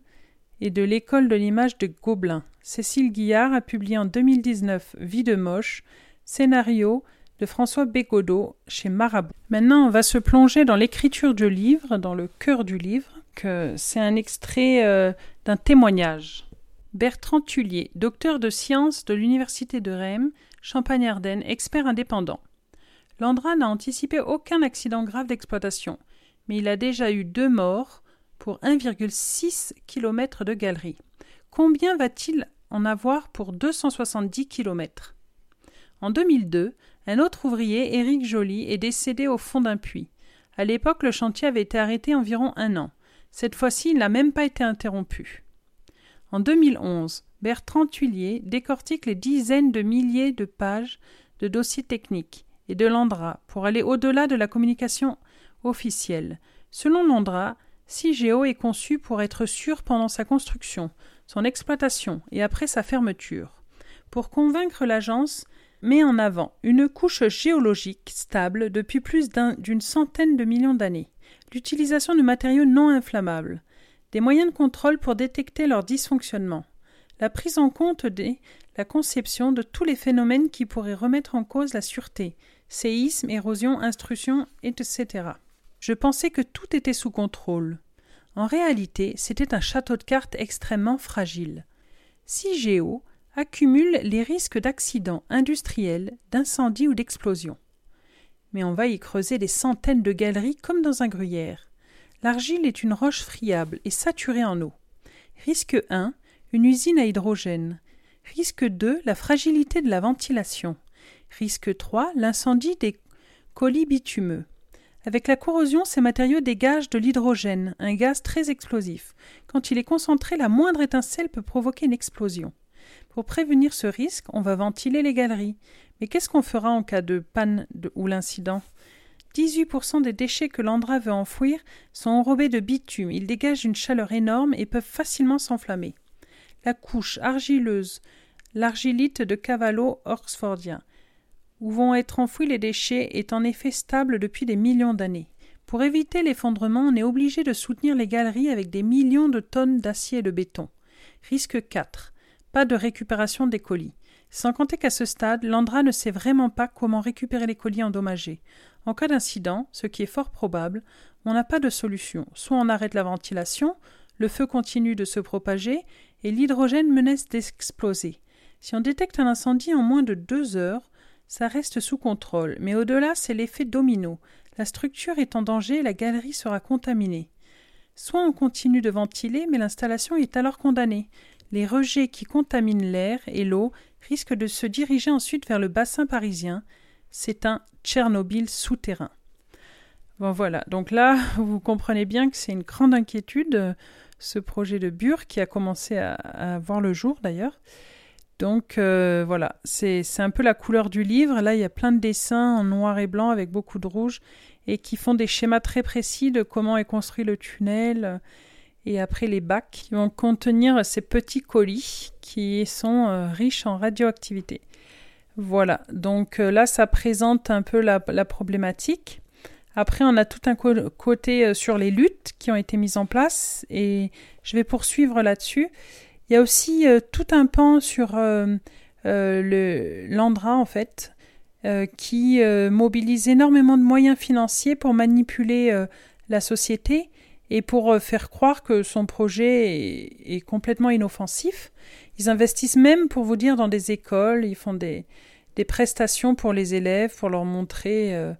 et de l'école de l'image de Gobelin, Cécile Guillard a publié en 2019 Vie de moche, scénario de François Bégodeau chez Marabout. Maintenant, on va se plonger dans l'écriture du livre, dans le cœur du livre, que c'est un extrait euh, d'un témoignage. Bertrand Tullier, docteur de sciences de l'Université de Rennes, Champagne-Ardenne, expert indépendant. Landra n'a anticipé aucun accident grave d'exploitation, mais il a déjà eu deux morts pour 1,6 km de galerie. Combien va-t-il en avoir pour 270 km En 2002, un autre ouvrier, Éric Joly, est décédé au fond d'un puits. À l'époque, le chantier avait été arrêté environ un an. Cette fois-ci, il n'a même pas été interrompu. En 2011, Bertrand Tuillier décortique les dizaines de milliers de pages de dossiers techniques et de l'Andra pour aller au-delà de la communication officielle. Selon l'Andra, CIGEO est conçu pour être sûr pendant sa construction, son exploitation et après sa fermeture. Pour convaincre l'agence, met en avant une couche géologique stable depuis plus d'une centaine de millions d'années, l'utilisation de matériaux non inflammables, des moyens de contrôle pour détecter leur dysfonctionnement, la prise en compte des la conception de tous les phénomènes qui pourraient remettre en cause la sûreté, séisme, érosion, instruction, etc. Je pensais que tout était sous contrôle. En réalité, c'était un château de cartes extrêmement fragile. Si Géo accumule les risques d'accidents industriels, d'incendies ou d'explosions. Mais on va y creuser des centaines de galeries comme dans un gruyère. L'argile est une roche friable et saturée en eau. Risque 1, une usine à hydrogène. Risque 2, la fragilité de la ventilation. Risque 3, l'incendie des colis bitumeux. Avec la corrosion, ces matériaux dégagent de l'hydrogène, un gaz très explosif. Quand il est concentré, la moindre étincelle peut provoquer une explosion. Pour prévenir ce risque, on va ventiler les galeries. Mais qu'est-ce qu'on fera en cas de panne ou l'incident? 18% des déchets que l'Andra veut enfouir sont enrobés de bitume. Ils dégagent une chaleur énorme et peuvent facilement s'enflammer. La couche argileuse, l'argilite de Cavallo oxfordien, où vont être enfouis les déchets, est en effet stable depuis des millions d'années. Pour éviter l'effondrement, on est obligé de soutenir les galeries avec des millions de tonnes d'acier et de béton. Risque 4. Pas de récupération des colis. Sans compter qu'à ce stade, l'Andra ne sait vraiment pas comment récupérer les colis endommagés. En cas d'incident, ce qui est fort probable, on n'a pas de solution. Soit on arrête la ventilation, le feu continue de se propager et l'hydrogène menace d'exploser. Si on détecte un incendie en moins de deux heures, ça reste sous contrôle, mais au-delà, c'est l'effet domino. La structure est en danger et la galerie sera contaminée. Soit on continue de ventiler, mais l'installation est alors condamnée. Les rejets qui contaminent l'air et l'eau risquent de se diriger ensuite vers le bassin parisien. C'est un Tchernobyl souterrain. Bon voilà, donc là, vous comprenez bien que c'est une grande inquiétude ce projet de Bure qui a commencé à, voir le jour d'ailleurs. Donc euh, voilà, c'est un peu la couleur du livre. Là, il y a plein de dessins en noir et blanc avec beaucoup de rouge et qui font des schémas très précis de comment est construit le tunnel et après les bacs qui vont contenir ces petits colis qui sont euh, riches en radioactivité. Voilà, donc euh, là, ça présente un peu la problématique. Après, on a tout un côté euh, sur les luttes qui ont été mises en place et je vais poursuivre là-dessus. Il y a aussi euh, tout un pan sur euh, le l'Andra en fait, qui mobilise énormément de moyens financiers pour manipuler la société et pour faire croire que son projet est, complètement inoffensif. Ils investissent même, pour vous dire, dans des écoles, ils font des, prestations pour les élèves, pour leur montrer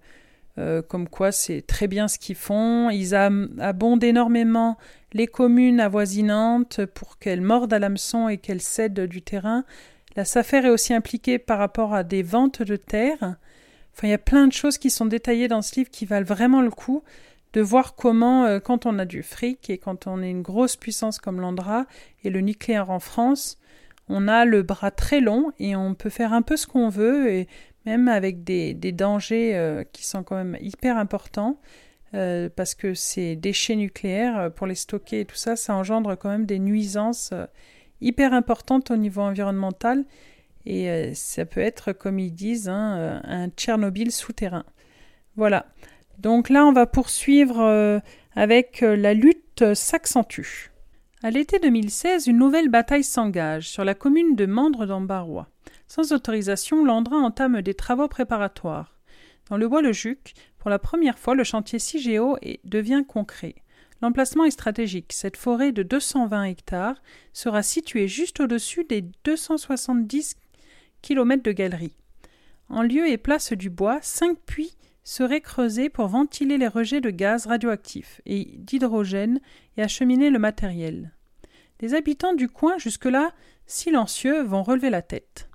euh, comme quoi c'est très bien ce qu'ils font. Ils abondent énormément les communes avoisinantes pour qu'elles mordent à l'hameçon et qu'elles cèdent du terrain. La SAFER est aussi impliquée par rapport à des ventes de terres. Enfin, il y a plein de choses qui sont détaillées dans ce livre qui valent vraiment le coup de voir comment, euh, quand on a du fric et quand on est une grosse puissance comme l'Andra et le nucléaire en France, on a le bras très long et on peut faire un peu ce qu'on veut et même avec des, dangers euh, qui sont quand même hyper importants. Euh, parce que ces déchets nucléaires, pour les stocker et tout ça, ça engendre quand même des nuisances hyper importantes au niveau environnemental. Et ça peut être, comme ils disent, hein, un Tchernobyl souterrain. Voilà. Donc là, on va poursuivre euh, avec euh, la lutte s'accentue. À l'été 2016, une nouvelle bataille s'engage sur la commune de Mandre d'Ambarois. Sans autorisation, Landrin entame des travaux préparatoires. Dans le bois-le-Juc, pour la première fois, le chantier CIGEO devient concret. L'emplacement est stratégique. Cette forêt de 220 hectares sera située juste au-dessus des 270 km de galeries. En lieu et place du bois, cinq puits serait creusé pour ventiler les rejets de gaz radioactifs et d'hydrogène et acheminer le matériel. Les habitants du coin, jusque-là silencieux, vont relever la tête.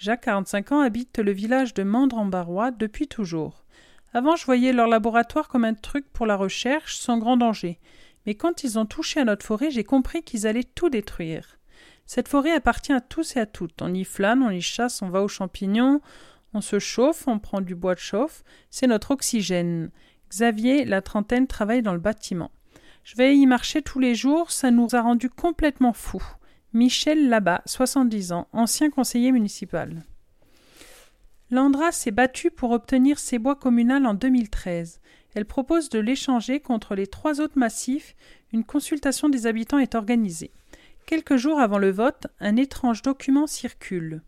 Jacques, 45 ans, habite le village de Mandre-en-Barrois depuis toujours. Avant, je voyais leur laboratoire comme un truc pour la recherche, sans grand danger. Mais quand ils ont touché à notre forêt, j'ai compris qu'ils allaient tout détruire. Cette forêt appartient à tous et à toutes. On y flâne, on y chasse, on va aux champignons, on se chauffe, on prend du bois de chauffe, c'est notre oxygène. Xavier, la trentaine, travaille dans le bâtiment. Je vais y marcher tous les jours, ça nous a rendu complètement fous. Michel Labat, 70 ans, ancien conseiller municipal. Landra s'est battue pour obtenir ses bois communales en 2013. Elle propose de l'échanger contre les trois autres massifs. Une consultation des habitants est organisée. Quelques jours avant le vote, un étrange document circule.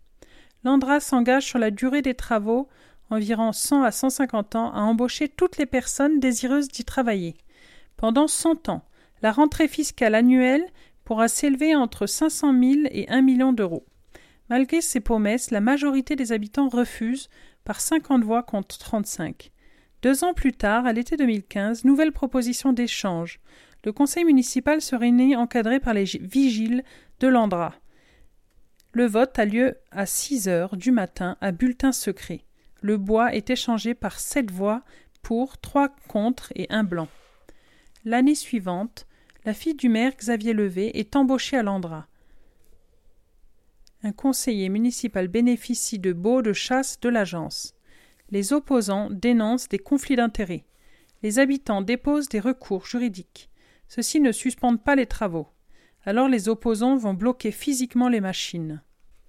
Landra s'engage sur la durée des travaux, environ 100 à 150 ans, à embaucher toutes les personnes désireuses d'y travailler. Pendant 100 ans, la rentrée fiscale annuelle pourra s'élever entre 500 000 et 1 million d'euros. Malgré ces promesses, la majorité des habitants refusent par 50 voix contre 35. Deux ans plus tard, à l'été 2015, nouvelle proposition d'échange. Le conseil municipal se réunit encadré par les vigiles de Landra. Le vote a lieu à 6 heures du matin à bulletin secret. Le bois est échangé par sept voix pour, trois contre et un blanc. L'année suivante, la fille du maire Xavier Levé est embauchée à l'Andra. Un conseiller municipal bénéficie de baux de chasse de l'agence. Les opposants dénoncent des conflits d'intérêts. Les habitants déposent des recours juridiques. Ceux-ci ne suspendent pas les travaux. Alors les opposants vont bloquer physiquement les machines.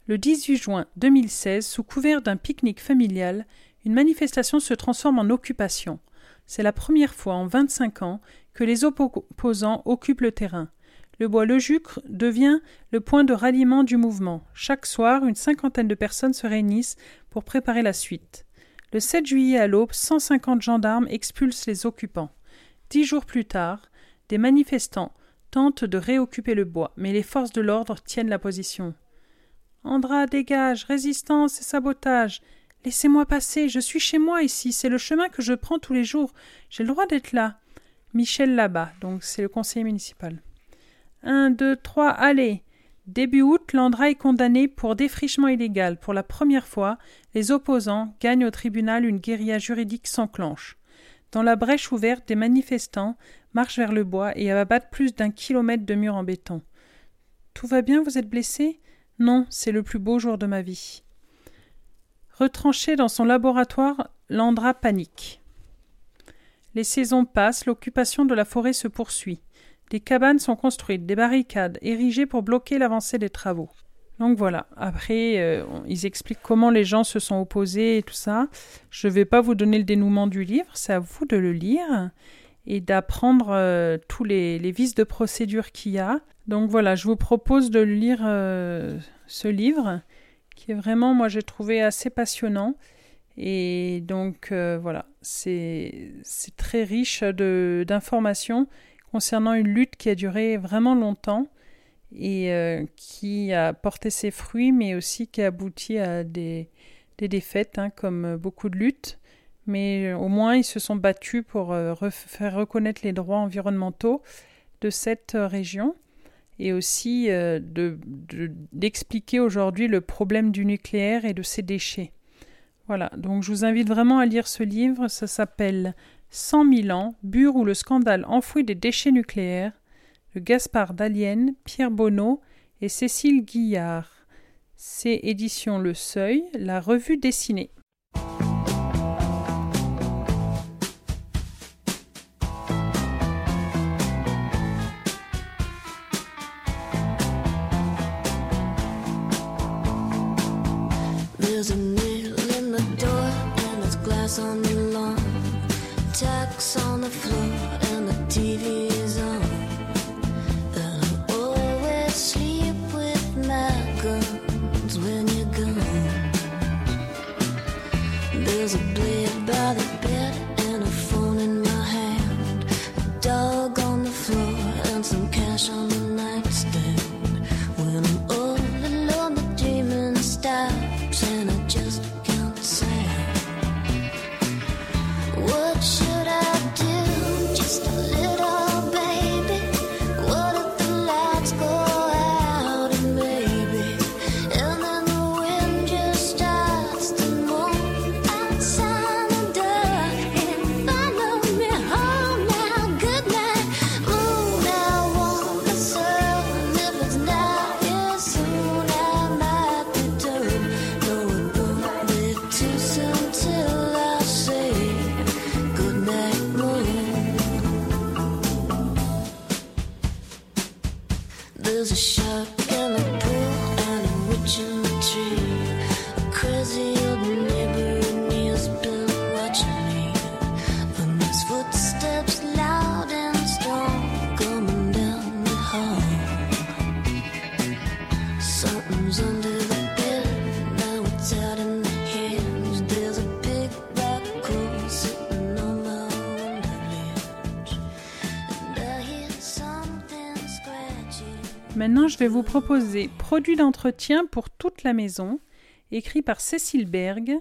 Le 18 juin 2016, sous couvert d'un pique-nique familial, une manifestation se transforme en occupation. C'est la première fois en 25 ans que les opposants occupent le terrain. Le bois Le Jucre devient le point de ralliement du mouvement. Chaque soir, une cinquantaine de personnes se réunissent pour préparer la suite. Le 7 juillet à l'aube, 150 gendarmes expulsent les occupants. Dix jours plus tard, des manifestants tente de réoccuper le bois, mais les forces de l'ordre tiennent la position. Andra, dégage, résistance et sabotage. Laissez-moi passer, je suis chez moi ici, c'est le chemin que je prends tous les jours. J'ai le droit d'être là. Michel là-bas, donc c'est le conseiller municipal. Un, deux, trois, allez. Début août, Landra est condamné pour défrichement illégal. Pour la première fois, les opposants gagnent au tribunal une guérilla juridique s'enclenche. Dans la brèche ouverte, des manifestants marche vers le bois et abattre plus d'un kilomètre de mur en béton. Tout va bien, vous êtes blessé? Non, c'est le plus beau jour de ma vie. Retranché dans son laboratoire, Landra panique. Les saisons passent, l'occupation de la forêt se poursuit. Des cabanes sont construites, des barricades érigées pour bloquer l'avancée des travaux. Donc voilà, après, euh, ils expliquent comment les gens se sont opposés et tout ça. Je ne vais pas vous donner le dénouement du livre, c'est à vous de le lire et d'apprendre euh, tous les, vices de procédure qu'il y a. Donc voilà, je vous propose de lire euh, ce livre qui est vraiment, moi j'ai trouvé assez passionnant. Et donc euh, voilà, c'est très riche d'informations concernant une lutte qui a duré vraiment longtemps et qui a porté ses fruits, mais aussi qui a abouti à des, des défaites, hein, comme beaucoup de luttes mais euh, au moins ils se sont battus pour euh, faire reconnaître les droits environnementaux de cette euh, région et aussi d'expliquer aujourd'hui le problème du nucléaire et de ses déchets. Voilà, donc je vous invite vraiment à lire ce livre. Ça s'appelle 100 000 ans, Bure ou le scandale enfoui des déchets nucléaires de Gaspard Dalienne, Pierre Bonneau et Cécile Guillard. C'est édition Le Seuil, la revue dessinée. Maintenant, je vous proposer Produits d'entretien pour toute la maison, écrit par Cécile Berg.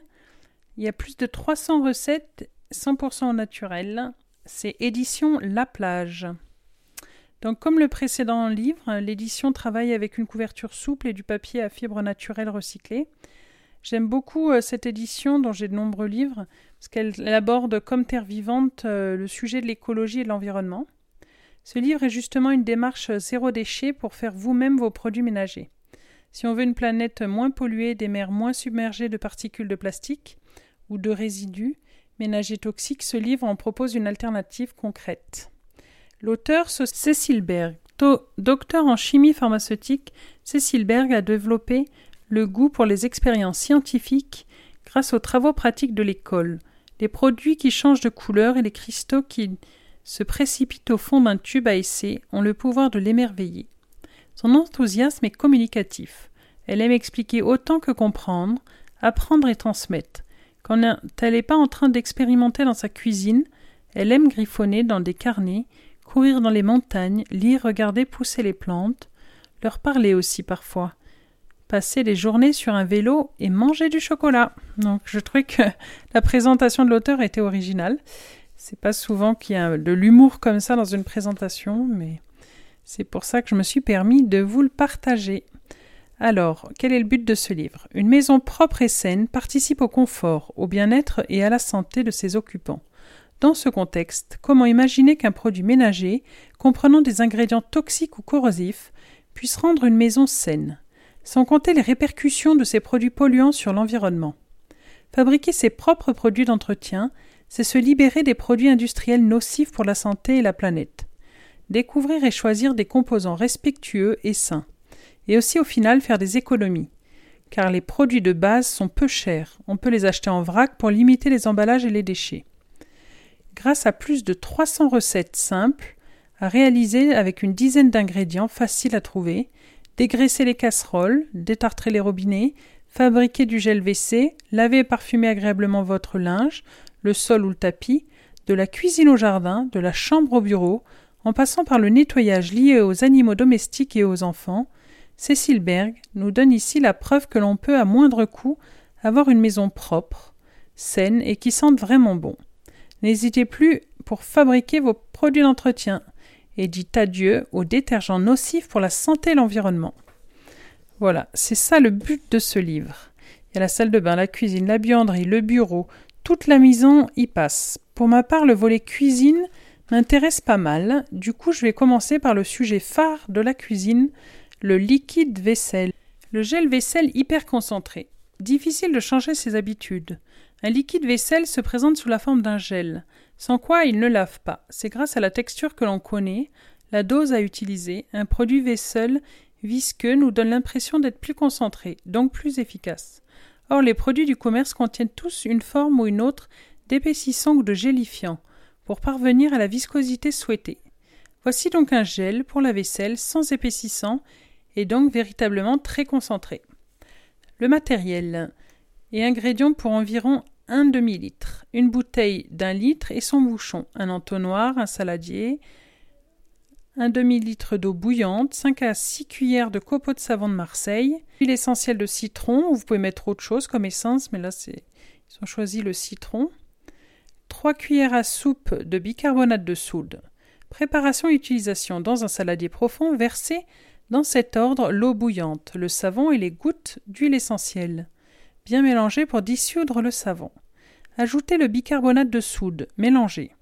Il y a plus de 300 recettes 100% naturelles. C'est édition La Plage. Donc, comme le précédent livre, l'édition travaille avec une couverture souple et du papier à fibres naturelles recyclées. J'aime beaucoup euh, cette édition dont j'ai de nombreux livres parce qu'elle aborde comme terre vivante euh, le sujet de l'écologie et de l'environnement. Ce livre est justement une démarche zéro déchet pour faire vous-même vos produits ménagers. Si on veut une planète moins polluée, des mers moins submergées de particules de plastique ou de résidus ménagers toxiques, ce livre en propose une alternative concrète. L'auteur, Cécile Berg, docteur en chimie pharmaceutique, Cécile Berg a développé le goût pour les expériences scientifiques grâce aux travaux pratiques de l'école, les produits qui changent de couleur et les cristaux qui se précipite au fond d'un tube à essai ont le pouvoir de l'émerveiller. Son enthousiasme est communicatif. Elle aime expliquer autant que comprendre, apprendre et transmettre. Quand elle n'est pas en train d'expérimenter dans sa cuisine, elle aime griffonner dans des carnets, courir dans les montagnes, lire, regarder pousser les plantes, leur parler aussi parfois, passer des journées sur un vélo et manger du chocolat. Donc je trouvais que la présentation de l'auteur était originale. C'est pas souvent qu'il y a de l'humour comme ça dans une présentation, mais c'est pour ça que je me suis permis de vous le partager. Alors, quel est le but de ce livre? Une maison propre et saine participe au confort, au bien-être et à la santé de ses occupants. Dans ce contexte, comment imaginer qu'un produit ménager, comprenant des ingrédients toxiques ou corrosifs, puisse rendre une maison saine, sans compter les répercussions de ces produits polluants sur l'environnement Fabriquer ses propres produits d'entretien c'est se libérer des produits industriels nocifs pour la santé et la planète. Découvrir et choisir des composants respectueux et sains. Et aussi au final faire des économies. Car les produits de base sont peu chers, on peut les acheter en vrac pour limiter les emballages et les déchets. Grâce à plus de 300 recettes simples, à réaliser avec une dizaine d'ingrédients faciles à trouver, dégraisser les casseroles, détartrer les robinets, fabriquer du gel WC, laver et parfumer agréablement votre linge, le sol ou le tapis, de la cuisine au jardin, de la chambre au bureau, en passant par le nettoyage lié aux animaux domestiques et aux enfants, Cécile Berg nous donne ici la preuve que l'on peut à moindre coût avoir une maison propre, saine et qui sente vraiment bon. N'hésitez plus pour fabriquer vos produits d'entretien et dites adieu aux détergents nocifs pour la santé et l'environnement. Voilà, c'est ça le but de ce livre. Il y a la salle de bain, la cuisine, la buanderie, le bureau, toute la maison y passe. Pour ma part, le volet cuisine m'intéresse pas mal. Du coup, je vais commencer par le sujet phare de la cuisine, le liquide vaisselle. Le gel vaisselle hyper concentré. Difficile de changer ses habitudes. Un liquide vaisselle se présente sous la forme d'un gel, sans quoi il ne lave pas. C'est grâce à la texture que l'on connaît, la dose à utiliser, un produit vaisselle visqueux nous donne l'impression d'être plus concentré, donc plus efficace. Or, les produits du commerce contiennent tous une forme ou une autre d'épaississant ou de gélifiant, pour parvenir à la viscosité souhaitée. Voici donc un gel pour la vaisselle sans épaississant et donc véritablement très concentré. Le matériel et ingrédients pour environ un demi-litre, une bouteille d'un litre et son bouchon, un entonnoir, un saladier, un demi-litre d'eau bouillante, 5 à 6 cuillères de copeaux de savon de Marseille, l'huile essentielle de citron, vous pouvez mettre autre chose comme essence, mais là c'est ils ont choisi le citron, 3 cuillères à soupe de bicarbonate de soude. Préparation et utilisation dans un saladier profond, versez dans cet ordre l'eau bouillante, le savon et les gouttes d'huile essentielle. Bien mélanger pour dissoudre le savon. Ajoutez le bicarbonate de soude, mélangez.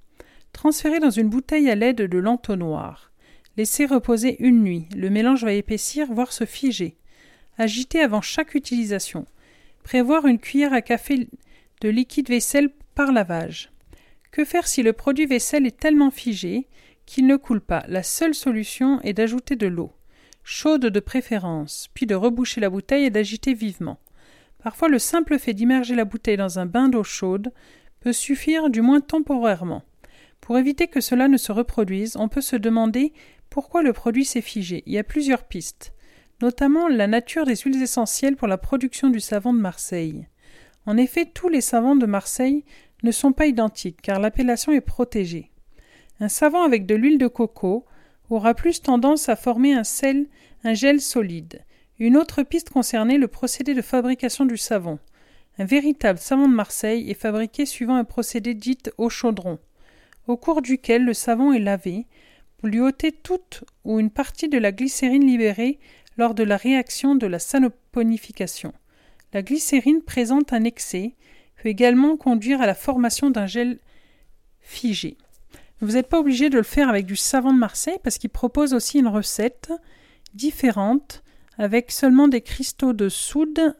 Transférez dans une bouteille à l'aide de l'entonnoir. Laissez reposer une nuit. Le mélange va épaissir, voire se figer. Agitez avant chaque utilisation. Prévoir une cuillère à café de liquide vaisselle par lavage. Que faire si le produit vaisselle est tellement figé qu'il ne coule pas? La seule solution est d'ajouter de l'eau, chaude de préférence, puis de reboucher la bouteille et d'agiter vivement. Parfois le simple fait d'immerger la bouteille dans un bain d'eau chaude peut suffire du moins temporairement. Pour éviter que cela ne se reproduise, on peut se demander pourquoi le produit s'est figé Il y a plusieurs pistes, notamment la nature des huiles essentielles pour la production du savon de Marseille. En effet, tous les savons de Marseille ne sont pas identiques car l'appellation est protégée. Un savon avec de l'huile de coco aura plus tendance à former un sel, un gel solide. Une autre piste concernait le procédé de fabrication du savon. Un véritable savon de Marseille est fabriqué suivant un procédé dit au chaudron, au cours duquel le savon est lavé, lui ôter toute ou une partie de la glycérine libérée lors de la réaction de la sanoponification. La glycérine présente un excès peut également conduire à la formation d'un gel figé. Vous n'êtes pas obligé de le faire avec du savon de Marseille parce qu'il propose aussi une recette différente avec seulement des cristaux de soude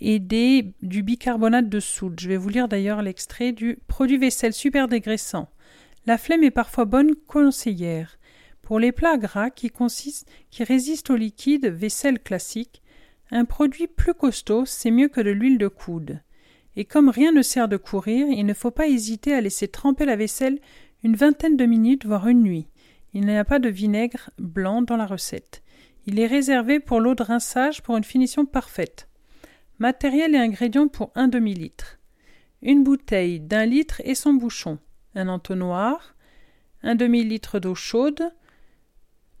et du bicarbonate de soude. Je vais vous lire d'ailleurs l'extrait du produit vaisselle super dégraissant. La flemme est parfois bonne conseillère. Pour les plats gras qui, résistent au liquide vaisselle classique, un produit plus costaud, c'est mieux que de l'huile de coude. Et comme rien ne sert de courir, il ne faut pas hésiter à laisser tremper la vaisselle une vingtaine de minutes, voire une nuit. Il n'y a pas de vinaigre blanc dans la recette. Il est réservé pour l'eau de rinçage pour une finition parfaite. Matériel et ingrédients pour un demi-litre. Une bouteille d'un litre et son bouchon un entonnoir, un demi-litre d'eau chaude,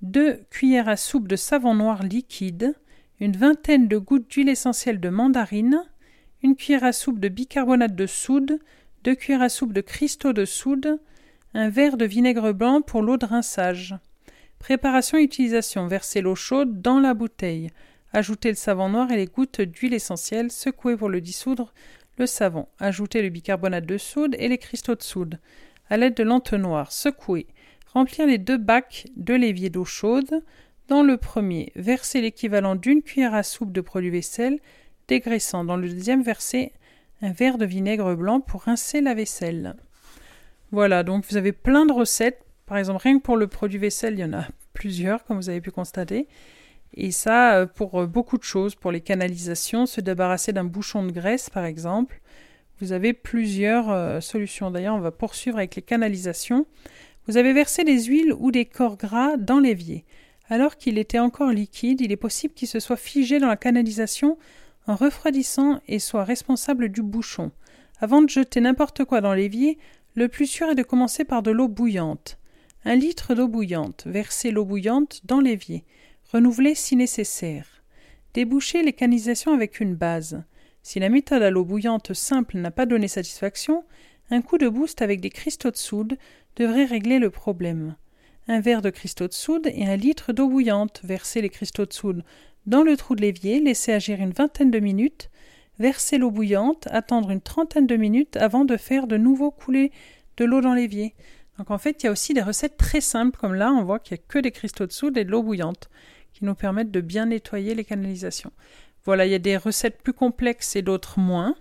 deux cuillères à soupe de savon noir liquide, une vingtaine de gouttes d'huile essentielle de mandarine, une cuillère à soupe de bicarbonate de soude, deux cuillères à soupe de cristaux de soude, un verre de vinaigre blanc pour l'eau de rinçage. Préparation et utilisation. Versez l'eau chaude dans la bouteille. Ajoutez le savon noir et les gouttes d'huile essentielle. Secouez pour le dissoudre le savon. Ajoutez le bicarbonate de soude et les cristaux de soude. À l'aide de l'entonnoir, secouez. Remplir les deux bacs de l'évier d'eau chaude. Dans le premier, versez l'équivalent d'une cuillère à soupe de produit vaisselle, dégraissant. Dans le deuxième, versez un verre de vinaigre blanc pour rincer la vaisselle. Voilà, donc vous avez plein de recettes. Par exemple, rien que pour le produit vaisselle, il y en a plusieurs, comme vous avez pu constater. Et ça, euh, pour euh, beaucoup de choses, pour les canalisations, se débarrasser d'un bouchon de graisse, par exemple, vous avez plusieurs euh, solutions. D'ailleurs, on va poursuivre avec les canalisations. Vous avez versé des huiles ou des corps gras dans l'évier. Alors qu'il était encore liquide, il est possible qu'il se soit figé dans la canalisation en refroidissant et soit responsable du bouchon. Avant de jeter n'importe quoi dans l'évier, le plus sûr est de commencer par de l'eau bouillante. Un litre d'eau bouillante. Versez l'eau bouillante dans l'évier renouveler si nécessaire, déboucher les canalisations avec une base. Si la méthode à l'eau bouillante simple n'a pas donné satisfaction, un coup de boost avec des cristaux de soude devrait régler le problème. Un verre de cristaux de soude et un litre d'eau bouillante. Versez les cristaux de soude dans le trou de l'évier, laissez agir une vingtaine de minutes, verser l'eau bouillante, attendre une trentaine de minutes avant de faire de nouveau couler de l'eau dans l'évier. Donc en fait, il y a aussi des recettes très simples, comme là, on voit qu'il n'y a que des cristaux de soude et de l'eau bouillante, qui nous permettent de bien nettoyer les canalisations. Voilà, il y a des recettes plus complexes et d'autres moins.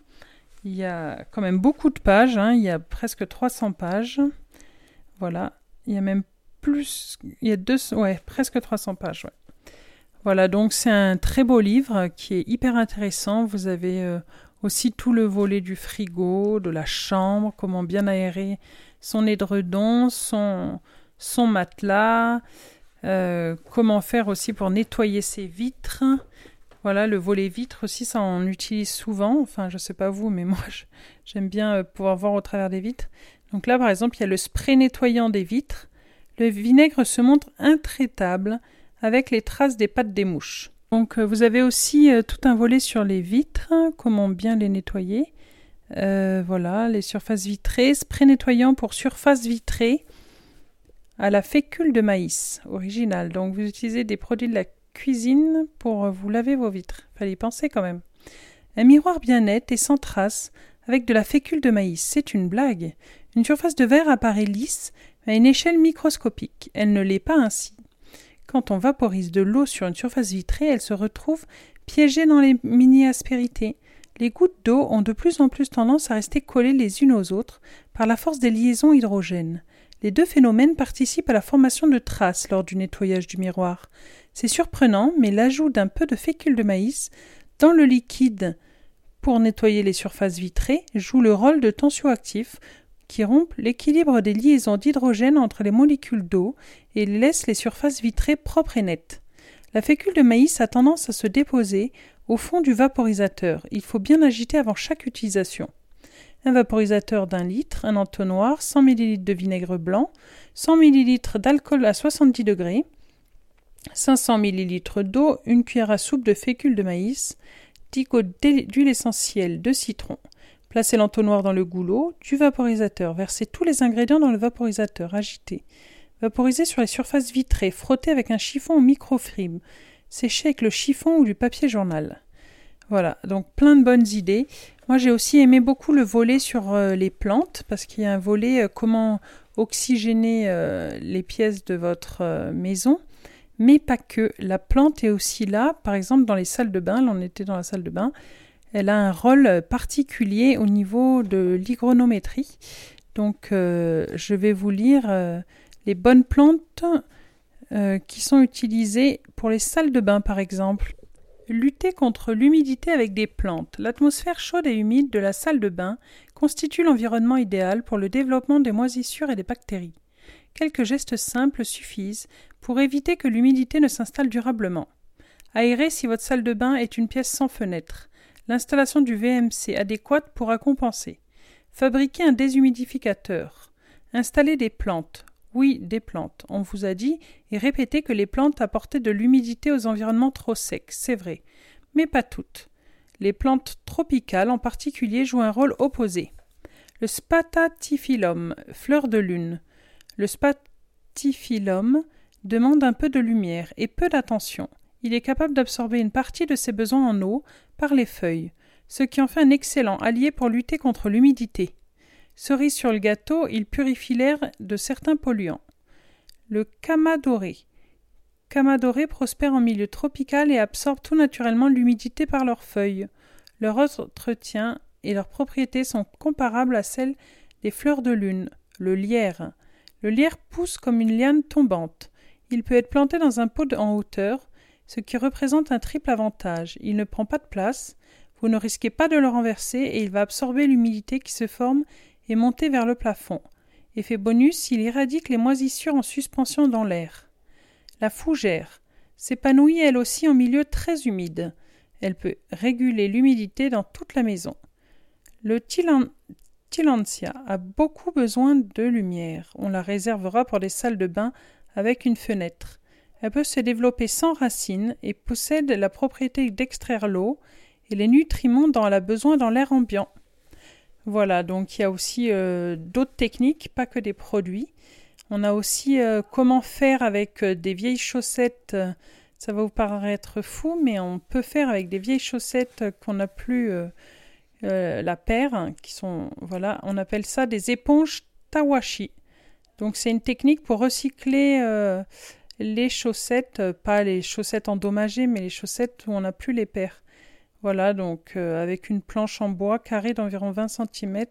Il y a quand même beaucoup de pages, hein. il y a presque 300 pages. Voilà, il y a même plus, il y a deux, ouais, presque 300 pages. Voilà, donc c'est un très beau livre qui est hyper intéressant. Vous avez euh, aussi tout le volet du frigo, de la chambre, comment bien aérer son édredon, son, son matelas, euh, comment faire aussi pour nettoyer ses vitres? Voilà, le volet vitre aussi, ça on utilise souvent. Enfin, je sais pas vous, mais moi j'aime bien euh, pouvoir voir au travers des vitres. Donc là, par exemple, il y a le spray nettoyant des vitres. Le vinaigre se montre intraitable avec les traces des pattes des mouches. Donc euh, vous avez aussi tout un volet sur les vitres, comment bien les nettoyer. voilà, les surfaces vitrées, spray nettoyant pour surface vitrée à la fécule de maïs original. Donc vous utilisez des produits de la cuisine pour vous laver vos vitres. Fallait y penser quand même. Un miroir bien net et sans traces avec de la fécule de maïs. C'est une blague. Une surface de verre apparaît lisse à une échelle microscopique. Elle ne l'est pas ainsi. Quand on vaporise de l'eau sur une surface vitrée, elle se retrouve piégée dans les mini-aspérités. Les gouttes d'eau ont de plus en plus tendance à rester collées les unes aux autres par la force des liaisons hydrogènes. Les deux phénomènes participent à la formation de traces lors du nettoyage du miroir. C'est surprenant, mais l'ajout d'un peu de fécule de maïs dans le liquide pour nettoyer les surfaces vitrées joue le rôle de tensioactif qui rompt l'équilibre des liaisons d'hydrogène entre les molécules d'eau et laisse les surfaces vitrées propres et nettes. La fécule de maïs a tendance à se déposer au fond du vaporisateur. Il faut bien agiter avant chaque utilisation un vaporisateur d'un litre, un entonnoir, 100 ml de vinaigre blanc, 100 ml d'alcool à 70 degrés, 500 ml d'eau, une cuillère à soupe de fécule de maïs, 10 gouttes d'huile essentielle de citron. Placez l'entonnoir dans le goulot du vaporisateur. Versez tous les ingrédients dans le vaporisateur. Agitez. Vaporisez sur les surfaces vitrées. Frottez avec un chiffon ou microfilm. Séchez avec le chiffon ou du papier journal. Voilà, donc plein de bonnes idées. Moi, j'ai aussi aimé beaucoup le volet sur euh, les plantes parce qu'il y a un volet euh, comment oxygéner euh, les pièces de votre maison, mais pas que. La plante est aussi là, par exemple dans les salles de bain. Là, on était dans la salle de bain. Elle a un rôle particulier au niveau de l'hygronométrie. Donc, je vais vous lire les bonnes plantes qui sont utilisées pour les salles de bain, par exemple. Lutter contre l'humidité avec des plantes. L'atmosphère chaude et humide de la salle de bain constitue l'environnement idéal pour le développement des moisissures et des bactéries. Quelques gestes simples suffisent pour éviter que l'humidité ne s'installe durablement. Aérer si votre salle de bain est une pièce sans fenêtre. L'installation du VMC adéquate pourra compenser. Fabriquer un déshumidificateur. Installer des plantes. Oui, des plantes. On vous a dit et répété que les plantes apportaient de l'humidité aux environnements trop secs, c'est vrai, mais pas toutes. Les plantes tropicales en particulier jouent un rôle opposé. Le Spatatifilum, fleur de lune. Le Spatifilum demande un peu de lumière et peu d'attention. Il est capable d'absorber une partie de ses besoins en eau par les feuilles, ce qui en fait un excellent allié pour lutter contre l'humidité. Cerise sur le gâteau, il purifie l'air de certains polluants. Le camadoré. Camadoré prospère en milieu tropical et absorbe tout naturellement l'humidité par leurs feuilles. Leur entretien et leurs propriétés sont comparables à celles des fleurs de lune, le lierre. Le lierre pousse comme une liane tombante. Il peut être planté dans un pot en hauteur, ce qui représente un triple avantage. Il ne prend pas de place, vous ne risquez pas de le renverser et il va absorber l'humidité qui se forme et monter vers le plafond. Effet bonus, il éradique les moisissures en suspension dans l'air. La fougère s'épanouit elle aussi en milieu très humide. Elle peut réguler l'humidité dans toute la maison. Le Tilantia a beaucoup besoin de lumière. On la réservera pour les salles de bain avec une fenêtre. Elle peut se développer sans racines et possède la propriété d'extraire l'eau et les nutriments dont elle a besoin dans l'air ambiant. Voilà, donc il y a aussi euh, d'autres techniques, pas que des produits. On a aussi euh, comment faire avec euh, des vieilles chaussettes Ça va vous paraître fou, mais on peut faire avec des vieilles chaussettes qu'on n'a plus la paire, hein, qui sont, voilà, on appelle ça des éponges tawashi. Donc c'est une technique pour recycler les chaussettes, pas les chaussettes endommagées, mais les chaussettes où on n'a plus les paires. Voilà, donc avec une planche en bois carrée d'environ 20 cm,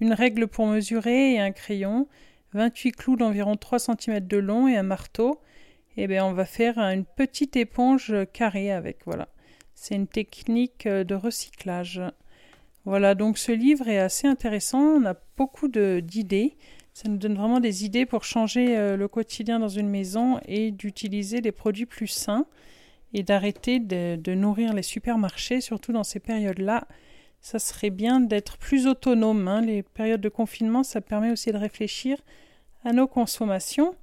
une règle pour mesurer et un crayon, 28 clous d'environ 3 cm de long et un marteau, et eh bien on va faire une petite éponge carrée avec. Voilà. C'est une technique euh, de recyclage. Voilà, donc ce livre est assez intéressant. On a beaucoup d'idées. Ça nous donne vraiment des idées pour changer euh, le quotidien dans une maison et d'utiliser des produits plus sains et d'arrêter de, nourrir les supermarchés, surtout dans ces périodes-là. Ça serait bien d'être plus autonome. Hein. Les périodes de confinement, ça permet aussi de réfléchir à nos consommations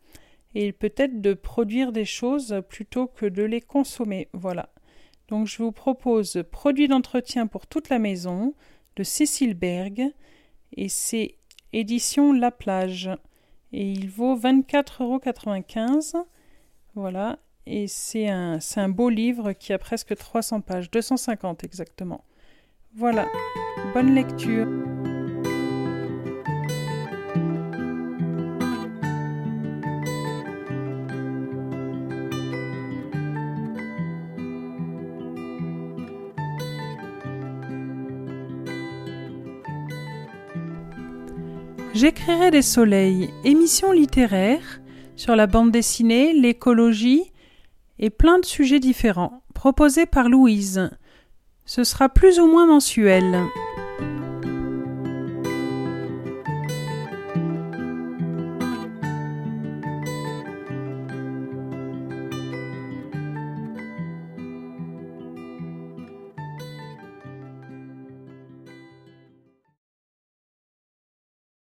et peut-être de produire des choses plutôt que de les consommer. Voilà. Donc je vous propose Produits d'entretien pour toute la maison de Cécile Berg et c'est édition La Plage et il vaut 24,95 euros. Voilà. Et c'est un, un beau livre qui a presque 300 pages, 250 exactement. Voilà. Bonne lecture. J'écrirai des soleils, émissions littéraires sur la bande dessinée, l'écologie et plein de sujets différents, proposés par Louise. Ce sera plus ou moins mensuel.